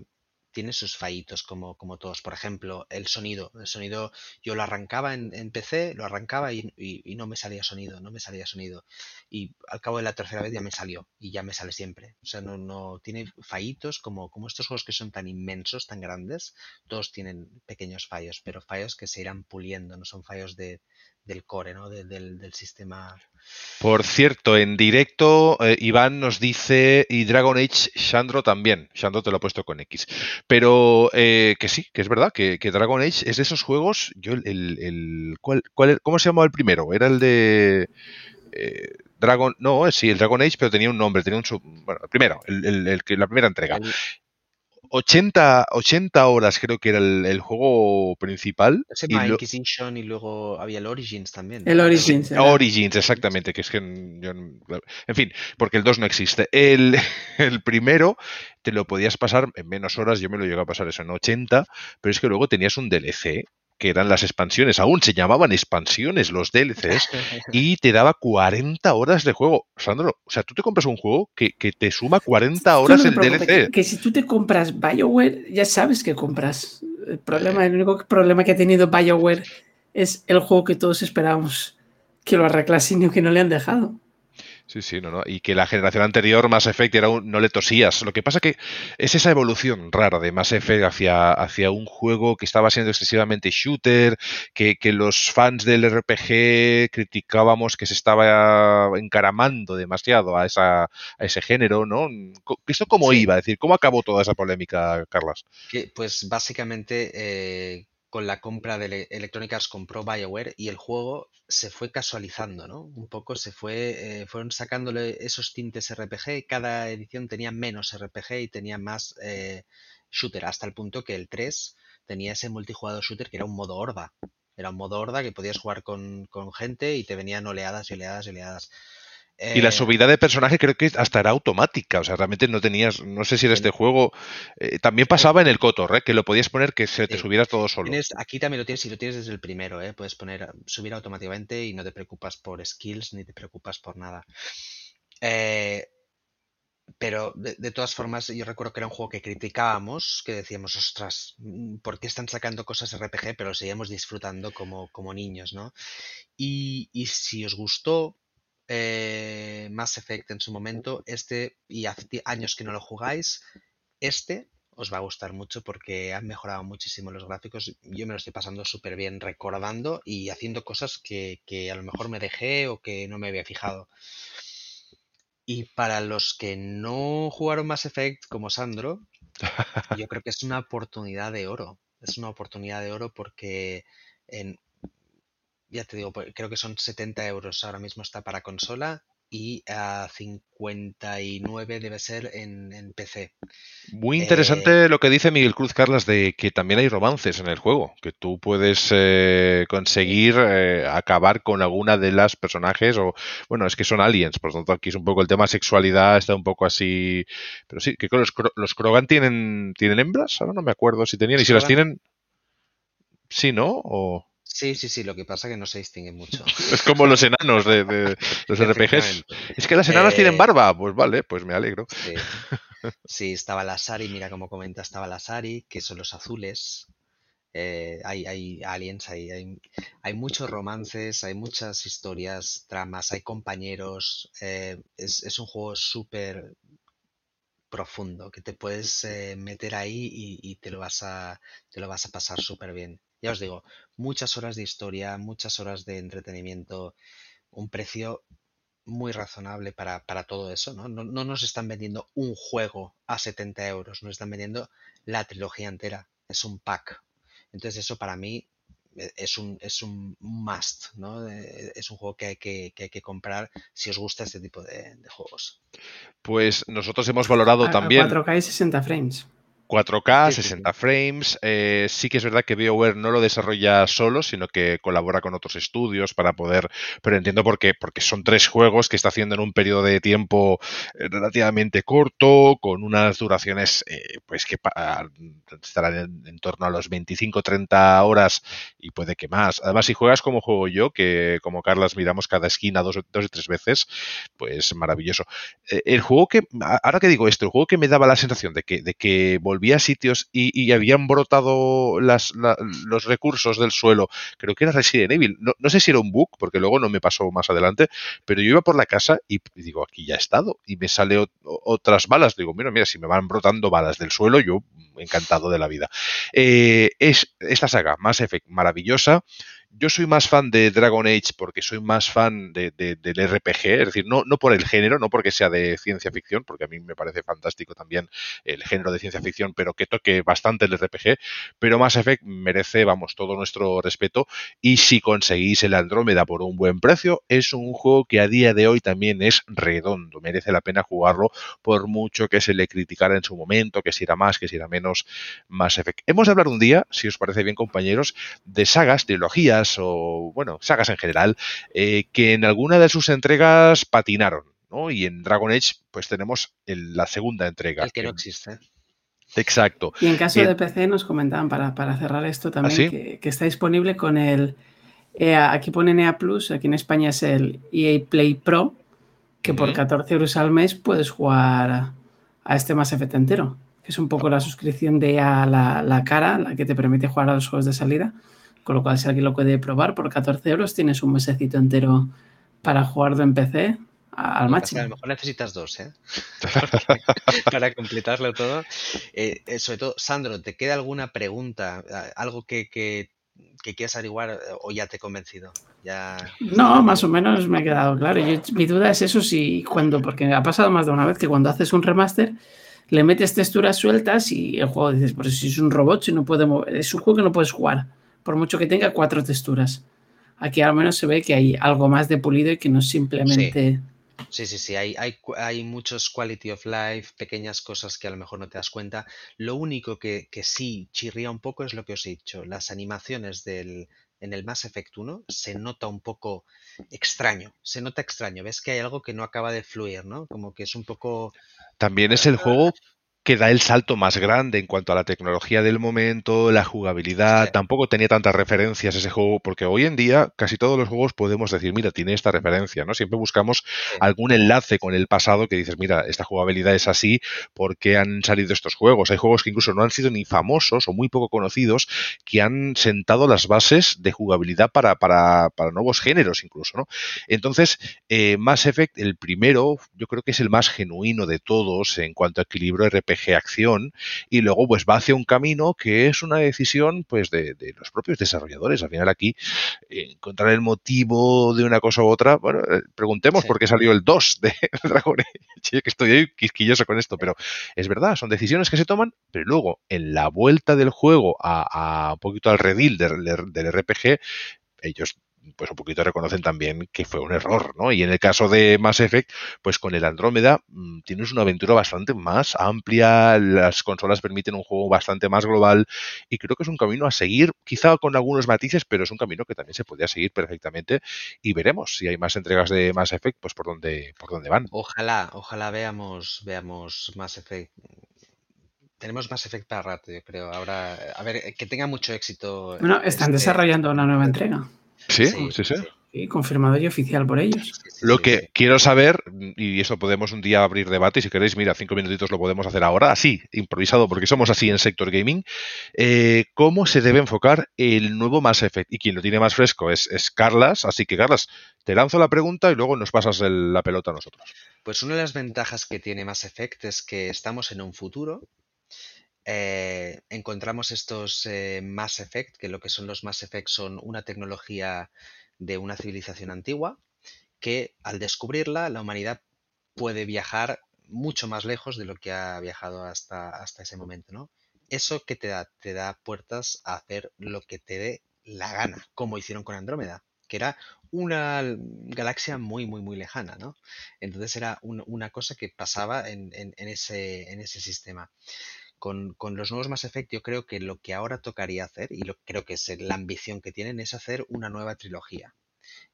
Speaker 3: tiene sus fallitos como, como todos. Por ejemplo, el sonido. El sonido, yo lo arrancaba en, PC, lo arrancaba y, y- y no me salía sonido, no me salía sonido. Y al cabo de la tercera vez ya me salió. Y ya me sale siempre. O sea, no, no tiene fallitos como, como estos juegos que son tan inmensos, tan grandes. Todos tienen pequeños fallos, pero fallos que se irán puliendo, no son fallos de, del core, ¿no? De- del, del sistema.
Speaker 1: Por cierto, en directo eh, Iván nos dice, y Dragon Age Shandro también, Shandro te lo he puesto con X, pero eh, que sí, que es verdad, que, que Dragon Age es de esos juegos, yo el, el- el- ¿cuál, cuál ¿cómo se llamaba el primero? Era el de eh, Dragon, no, sí, el Dragon Age, pero tenía un nombre, tenía un, sub- bueno, el primero, el, el- el que, la primera entrega.
Speaker 3: El-
Speaker 1: 80, 80 horas creo que era el, el juego principal.
Speaker 3: se
Speaker 1: y
Speaker 3: llama
Speaker 1: lo-
Speaker 3: Inquisition y luego había el Origins también.
Speaker 4: El Origins.
Speaker 1: Origins, exactamente, que es que yo en fin, porque el 2 no existe. El, el primero te lo podías pasar en menos horas, yo me lo llegué a pasar eso en 80, pero es que luego tenías un DLC que eran las expansiones, aún se llamaban expansiones los DLCs y te daba 40 horas de juego. Sandro, o sea, tú te compras un juego que, que te suma 40
Speaker 4: Tú
Speaker 1: horas
Speaker 4: no
Speaker 1: el DLC.
Speaker 4: Que, que si tú te compras BioWare, ya sabes que compras. El, problema, el único problema que ha tenido BioWare es el juego que todos esperábamos que lo arreglasen y que no le han dejado.
Speaker 1: Sí, sí, no, no. Y que la generación anterior, Mass Effect, era un, no le tosías. Lo que pasa que es esa evolución rara de Mass Effect hacia, hacia un juego que estaba siendo excesivamente shooter, que, que los fans del RPG criticábamos que se estaba encaramando demasiado a, esa, a ese género, ¿no? ¿Esto cómo
Speaker 3: Sí.
Speaker 1: iba? Es decir, ¿cómo acabó toda esa polémica, Carlas?
Speaker 3: Que, pues básicamente eh, con la compra de ele- Electronic Arts compró BioWare y el juego se fue casualizando, ¿no? Un poco se fue, eh, fueron sacándole esos tintes RPG, cada edición tenía menos RPG y tenía más eh, shooter, hasta el punto que el 3 tenía ese multijugador shooter que era un modo horda. Era un modo horda que podías jugar con, con gente y te venían oleadas y oleadas y oleadas.
Speaker 1: Y la
Speaker 3: Eh,
Speaker 1: subida de personaje creo que hasta era automática, o sea, realmente no tenías, no sé si era
Speaker 3: en-
Speaker 1: este juego, eh, también pasaba en el Cotor, ¿eh? que lo podías poner que se te subiera todo solo.
Speaker 3: Tienes, aquí también lo tienes y lo tienes desde el primero, ¿eh? Puedes poner subir automáticamente y no te preocupas por skills ni te preocupas por nada. Pero de, de todas formas, yo recuerdo que era un juego que criticábamos, que decíamos, ostras, mm, ¿por qué están sacando cosas RPG? Pero lo seguíamos disfrutando como, como niños, ¿no? Y, y si os gustó eh, Mass Effect en su momento, este, y hace años que no lo jugáis, este os va a gustar mucho porque han mejorado muchísimo los gráficos. Yo me lo estoy pasando súper bien recordando y haciendo cosas que, que a lo mejor me dejé o que no me había fijado. Y para los que no jugaron Mass Effect como Sandro, yo creo que es una oportunidad de oro. Es una oportunidad de oro porque en, ya te digo, pues, creo que son 70 euros ahora mismo está para consola y a 59 debe ser en, en PC.
Speaker 1: Muy
Speaker 3: Eh,
Speaker 1: interesante lo que dice Miguel Cruz Carlas de que también hay romances en el juego, que tú puedes eh, conseguir eh, acabar con alguna de las personajes o, bueno, es que son aliens, por lo tanto aquí es un poco el tema sexualidad, está un poco así, pero sí, que los, los Krogan tienen, tienen hembras, ahora no me acuerdo si tenían, y si las tienen, sí, ¿no? O
Speaker 3: sí, sí, sí, lo que pasa es que no se distingue mucho.
Speaker 1: es como los enanos de, de los RPGs. Es que las enanas tienen
Speaker 3: Eh,
Speaker 1: barba, pues vale, pues me alegro.
Speaker 3: sí, sí, estaba la Sari, mira cómo comenta, estaba la Sari, que son los azules. Eh, hay, hay aliens, hay, hay, hay muchos romances, hay muchas historias, tramas, hay compañeros. eh, es, es un juego súper profundo que te puedes eh, meter ahí y, y te lo vas a, te lo vas a pasar súper bien. Ya os digo, muchas horas de historia, muchas horas de entretenimiento, un precio muy razonable para, para todo eso, ¿no? ¿no? no nos están vendiendo un juego a 70 euros, nos están vendiendo la trilogía entera, es un pack. Entonces eso para mí eh, es un, es un must, ¿no? Eh, Es un juego que hay que, que hay que comprar si os gusta este tipo de, de juegos.
Speaker 1: Pues nosotros hemos valorado
Speaker 4: A, a
Speaker 1: también
Speaker 4: 4K y 60 frames.
Speaker 1: 4K,
Speaker 3: Sí, sí, sí.
Speaker 1: 60 frames. eh, sí que es verdad que BioWare no lo desarrolla solo, sino que colabora con otros estudios para poder. Pero entiendo por qué, porque son tres juegos que está haciendo en un periodo de tiempo eh, relativamente corto, con unas duraciones eh, pues que estarán en, en torno a los 25-30 horas y puede que más. Además, si juegas como juego yo, que como Carlas miramos cada esquina dos, o- dos y tres veces, pues maravilloso. Eh, el juego que, ahora que digo esto, el juego que me daba la sensación de que, de que volvía a sitios y, y habían brotado las, la- los recursos del suelo, creo que era Resident Evil. No, sé si era un bug, porque luego no me pasó más adelante, pero yo iba por la casa y, digo, aquí ya he estado, y me sale ot- otras balas. Digo, mira, mira, si me van brotando balas del suelo, yo encantado de la vida. Eh, es esta saga, Mass Effect, maravillosa. Yo soy más fan de Dragon Age porque soy más fan de, de- del RPG, es decir, no, no por el género, no porque sea de ciencia ficción, porque a mí me parece fantástico también el género de ciencia ficción, pero que toque bastante el RPG, pero Mass Effect merece, vamos, todo nuestro respeto y si conseguís el Andrómeda por un buen precio, es un juego que a día de hoy también es redondo, merece la pena jugarlo por mucho que se le criticara en su momento, que si era más, que si era menos Mass Effect. Hemos de hablar un día, si os parece bien compañeros, de sagas, trilogías o, bueno, sagas en general, eh, que en alguna de sus entregas patinaron. ¿no? Y en Dragon Age, pues tenemos el- la segunda entrega.
Speaker 3: El que no existe.
Speaker 1: Exacto.
Speaker 4: Y en caso
Speaker 1: Bien.
Speaker 4: de PC nos comentaban para, para cerrar esto también
Speaker 1: sí?
Speaker 4: que, que está disponible con el EA, aquí ponen EA Plus, aquí en España es el EA Play Pro, que por
Speaker 1: Ujú.
Speaker 4: 14 euros al mes puedes jugar a, a este Mass Effect entero, que es un poco la suscripción de EA la, la cara, la que te permite jugar a los juegos de salida, con lo cual si alguien lo puede probar, por 14 euros tienes un mesecito entero para jugarlo en PC al máximo.
Speaker 3: a lo mejor necesitas dos, ¿eh? Para completarlo todo. Eh, sobre todo, Sandro, ¿te queda alguna pregunta? ¿Algo que, que, que quieras averiguar o ya te he convencido? Ya...
Speaker 4: No, más o menos me ha quedado claro. Yo- mi duda es eso si cuando, porque ha pasado más de una vez que cuando haces un remaster le metes texturas sueltas y el juego dices, pero si es un robot, si no puede mover, es un juego que no puedes jugar, por mucho que tenga cuatro texturas. Aquí al menos se ve que hay algo más de pulido y que no es simplemente...
Speaker 3: Sí, sí, sí, hay, hay, hay muchos quality of life, pequeñas cosas que a lo mejor no te das cuenta. Lo único que, que sí chirría un poco es lo que os he dicho, las animaciones del, en el Mass Effect 1 se nota un poco extraño, se nota extraño, ves que hay algo que no acaba de fluir, ¿no? Como que es un poco...
Speaker 1: También es el juego que da el salto más grande en cuanto a la tecnología del momento, la jugabilidad. Tampoco tenía tantas referencias ese juego, porque hoy en día casi todos los juegos podemos decir, mira, tiene esta referencia, ¿no? Siempre buscamos algún enlace con el pasado que dices, mira, esta jugabilidad es así porque han salido estos juegos. Hay juegos que incluso no han sido ni famosos o muy poco conocidos que han sentado las bases de jugabilidad para, para, para nuevos géneros incluso, ¿no? Entonces, eh, Mass Effect, el primero, yo creo que es el más genuino de todos en cuanto a equilibrio RPG acción y luego pues va hacia un camino que es una decisión pues de, los propios desarrolladores. Al final aquí encontrar el motivo de una cosa u otra, bueno, eh, preguntemos por qué salió el 2 de Dragon Age, que estoy ahí quisquilloso con esto, pero es verdad, son decisiones que se toman, pero luego en la vuelta del juego a, un poquito al redil del, del RPG, ellos pues un poquito reconocen también que fue un error, ¿no? Y en el caso de Mass Effect, pues con el Andrómeda mm, tienes una aventura bastante más amplia, las consolas permiten un juego bastante más global y creo que es un camino a seguir, quizá con algunos matices, pero es un camino que también se podría seguir perfectamente y veremos si hay más entregas de Mass Effect, pues por dónde, por dónde van.
Speaker 3: Ojalá, ojalá veamos, veamos Mass Effect tenemos Mass Effect para rato, yo creo. Ahora, a ver, que tenga mucho éxito.
Speaker 4: Bueno, están este desarrollando una nueva entrega.
Speaker 1: Sí, sí, sí.
Speaker 4: sí. confirmado y oficial por ellos.
Speaker 1: Lo que quiero saber, y eso podemos un día abrir debate, y si queréis, mira, cinco minutitos lo podemos hacer ahora, así, improvisado, porque somos así en Sector Gaming, eh, cómo se debe enfocar el nuevo Mass Effect. Y quien lo tiene más fresco es, es Carlas, así que Carlas, te lanzo la pregunta y luego nos pasas la pelota a nosotros.
Speaker 3: Pues una de las ventajas que tiene Mass Effect es que estamos en un futuro eh, encontramos estos eh, Mass Effect, que lo que son los Mass Effect son una tecnología de una civilización antigua, que al descubrirla la humanidad puede viajar mucho más lejos de lo que ha viajado hasta, hasta ese momento, ¿no? Eso que te da, te da puertas a hacer lo que te dé la gana, como hicieron con Andrómeda, que era una galaxia muy, muy, muy lejana, ¿no? Entonces era una cosa que pasaba en, ese, en ese sistema con, los nuevos Mass Effect yo creo que lo que ahora tocaría hacer, y lo, creo que es la ambición que tienen, es hacer una nueva trilogía.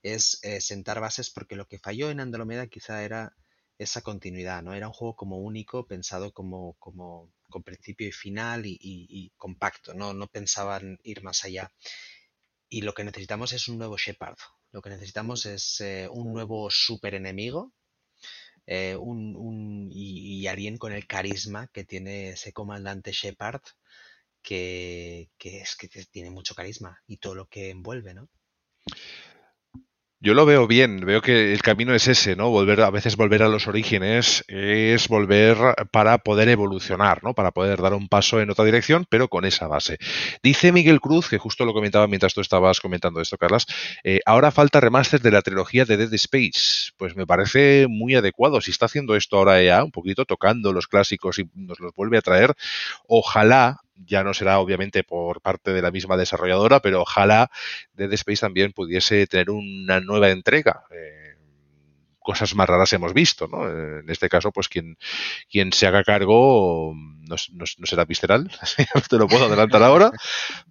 Speaker 3: Es eh, sentar bases porque lo que falló en Andromeda quizá era esa continuidad, ¿no? Era un juego como único, pensado como, con principio y final y, compacto, ¿no? No pensaban ir más allá. Y lo que necesitamos es un nuevo Shepard. Lo que necesitamos es eh, un nuevo super enemigo eh, un, y, alguien con el carisma que tiene ese comandante Shepard, que, que es que tiene mucho carisma y todo lo que envuelve, ¿no?
Speaker 1: Yo lo veo bien, veo que el camino es ese, ¿no? Volver, a veces volver a los orígenes es volver para poder evolucionar, ¿no? Para poder dar un paso en otra dirección, pero con esa base. Dice Miguel Cruz, que justo lo comentaba mientras tú estabas comentando esto, Carlas, eh, ahora falta remaster de la trilogía de Dead Space. Pues me parece muy adecuado. Si está haciendo esto ahora ya, un poquito tocando los clásicos y nos los vuelve a traer, ojalá ya no será obviamente por parte de la misma desarrolladora, pero ojalá Dead Space también pudiese tener una nueva entrega. Eh, cosas más raras hemos visto, ¿no? En este caso, pues quien, quien se haga cargo no, no será visceral, te lo puedo adelantar ahora,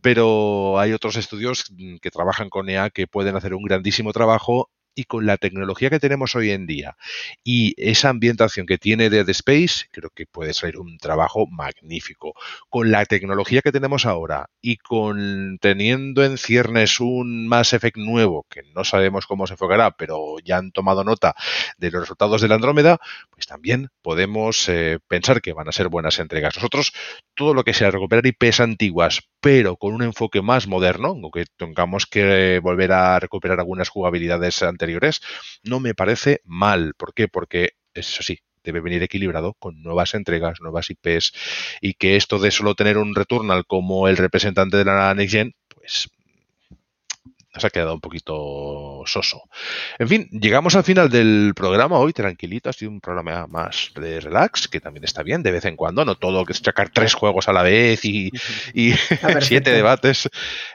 Speaker 1: pero hay otros estudios que trabajan con EA que pueden hacer un grandísimo trabajo y con la tecnología que tenemos hoy en día y esa ambientación que tiene Dead Space, creo que puede ser un trabajo magnífico. Con la tecnología que tenemos ahora y con teniendo en ciernes un Mass Effect nuevo, que no sabemos cómo se enfocará, pero ya han tomado nota de los resultados de la Andrómeda, pues también podemos eh, pensar que van a ser buenas entregas. Nosotros, todo lo que sea recuperar IPs antiguas, pero con un enfoque más moderno, aunque tengamos que volver a recuperar algunas jugabilidades anteriores, no me parece mal. ¿Por qué? Porque, eso sí, debe venir equilibrado con nuevas entregas, nuevas IPs, y que esto de solo tener un Returnal como el representante de la Next Gen, pues se ha quedado un poquito soso. En fin, llegamos al final del programa hoy, tranquilito, ha sido un programa más de relax, que también está bien de vez en cuando, no todo que es sacar tres juegos a la vez y, siete debates.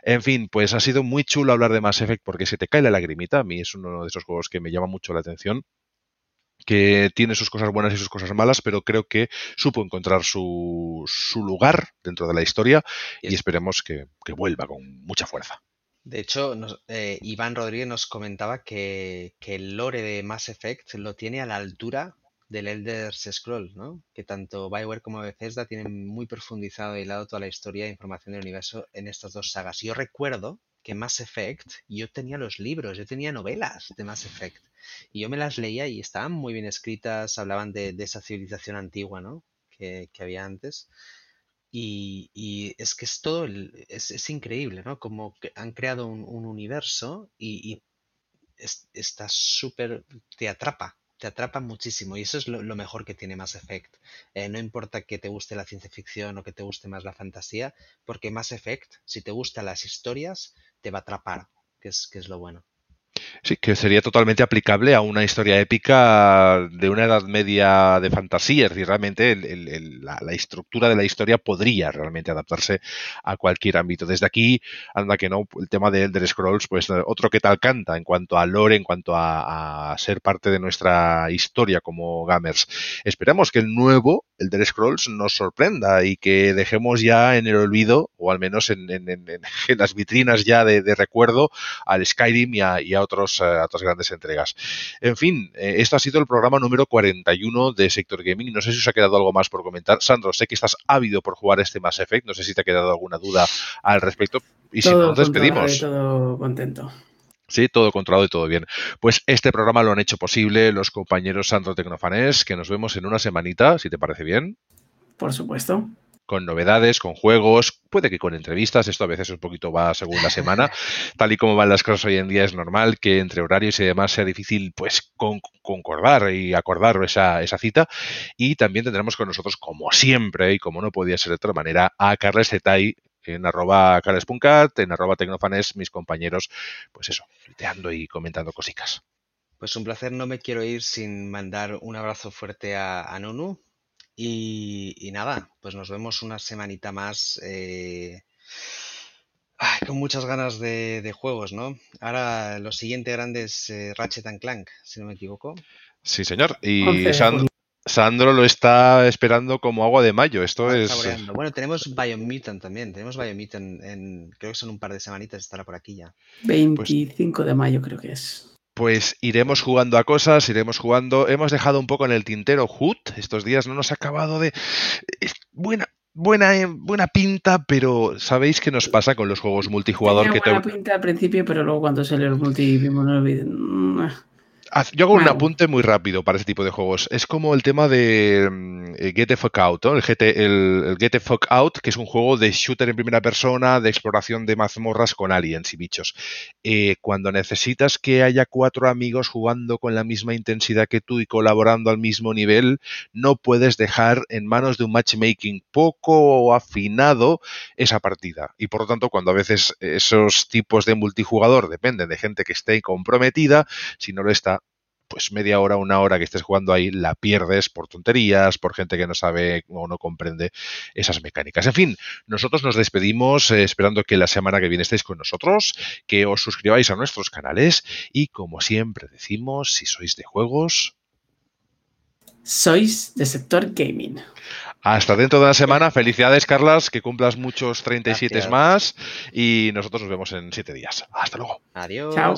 Speaker 1: En fin, pues ha sido muy chulo hablar de Mass Effect porque se te cae la lagrimita, a mí es uno de esos juegos que me llama mucho la atención que tiene sus cosas buenas y sus cosas malas, pero creo que supo encontrar su, su lugar dentro de la historia y esperemos que vuelva con mucha fuerza.
Speaker 3: De hecho, eh, Iván Rodríguez nos comentaba que, que el lore de Mass Effect lo tiene a la altura del Elder Scroll, ¿no? Que tanto Bioware como Bethesda tienen muy profundizado y hilado toda la historia e información del universo en estas dos sagas. Yo recuerdo que Mass Effect, yo tenía los libros, yo tenía novelas de Mass Effect. Y yo me las leía y estaban muy bien escritas, hablaban de, esa civilización antigua, ¿no? Que, había antes. Y, es que es todo, es, increíble, ¿no? Como que han creado un, universo y, está súper, te atrapa, te atrapa muchísimo y eso es lo, mejor que tiene Mass Effect. Eh, no importa que te guste la ciencia ficción o que te guste más la fantasía, porque Mass Effect, si te gustan las historias, te va a atrapar, que es, que es lo bueno.
Speaker 1: Sí, que sería totalmente aplicable a una historia épica de una edad media de fantasía. Es decir, realmente la, estructura de la historia podría realmente adaptarse a cualquier ámbito. Desde aquí, anda que no, el tema de Elder Scrolls, pues otro que tal canta en cuanto a lore, en cuanto a, ser parte de nuestra historia como gamers. Esperamos que el nuevo Elder Scrolls nos sorprenda y que dejemos ya en el olvido, o al menos en, las vitrinas ya de, recuerdo, al Skyrim y a otros a eh, otras grandes entregas. En fin, eh, esto ha sido el programa número 41 de Sector Gaming. No sé si os ha quedado algo más por comentar. Sandro, sé que estás ávido por jugar este Mass Effect. No sé si te ha quedado alguna duda al respecto. Y si no, nos despedimos.
Speaker 4: Todo contento.
Speaker 1: Sí, todo controlado y todo bien. Pues este programa lo han hecho posible los compañeros Sandro Tecnofanés, que nos vemos en una semanita, si te parece bien.
Speaker 4: Por supuesto
Speaker 1: con novedades, con juegos, puede que con entrevistas, esto a veces un poquito va según la semana, tal y como van las cosas hoy en día es normal que entre horarios y demás sea difícil pues concordar y acordar esa, esa cita y también tendremos con nosotros como siempre y como no podía ser de otra manera a Carles Zetay en arroba carles.cat, en arroba tecnofanes, mis compañeros, pues eso, tuiteando y comentando cositas.
Speaker 3: Pues un placer, no me quiero ir sin mandar un abrazo fuerte a, a Nunu, y, nada, pues nos vemos una semanita más eh, con muchas ganas de, juegos, ¿no? Ahora lo siguiente grande es eh, Ratchet and Clank, si no me equivoco.
Speaker 1: Sí, señor. Y Sandro, lo está esperando como agua de mayo. Esto es.
Speaker 3: Bueno, tenemos Biomutant también. Tenemos Biomutant en. Creo que son un par de semanitas, estará por aquí ya.
Speaker 4: 25 de mayo, creo que es
Speaker 1: pues iremos jugando a cosas, iremos jugando. Hemos dejado un poco en el tintero Hood. Estos días no nos ha acabado de. Es buena, buena, eh, buena pinta, pero ¿sabéis qué nos pasa con los juegos multijugador?
Speaker 4: Tenía que buena pinta al principio, pero luego cuando sale el multi
Speaker 1: yo hago un apunte muy rápido para ese tipo de juegos. Es como el tema de mm, eh, Get the Fuck Out, el, Get the Fuck Out, que es un juego de shooter en primera persona, de exploración de mazmorras con aliens y bichos. Eh, cuando necesitas que haya cuatro amigos jugando con la misma intensidad que tú y colaborando al mismo nivel, no puedes dejar en manos de un matchmaking poco afinado esa partida. Y por lo tanto, cuando a veces esos tipos de multijugador dependen de gente que esté comprometida, si no lo está, pues media hora, una hora que estés jugando ahí, la pierdes por tonterías, por gente que no sabe o no comprende esas mecánicas. En fin, nosotros nos despedimos eh, esperando que la semana que viene estéis con nosotros, que os suscribáis a nuestros canales y como siempre decimos, si sois de juegos...
Speaker 4: Sois de sector gaming.
Speaker 1: Hasta dentro de una semana. Felicidades, Carlas, que cumplas muchos 37 más. Y nosotros nos vemos en 7 días. Hasta luego.
Speaker 3: Adiós. Chao.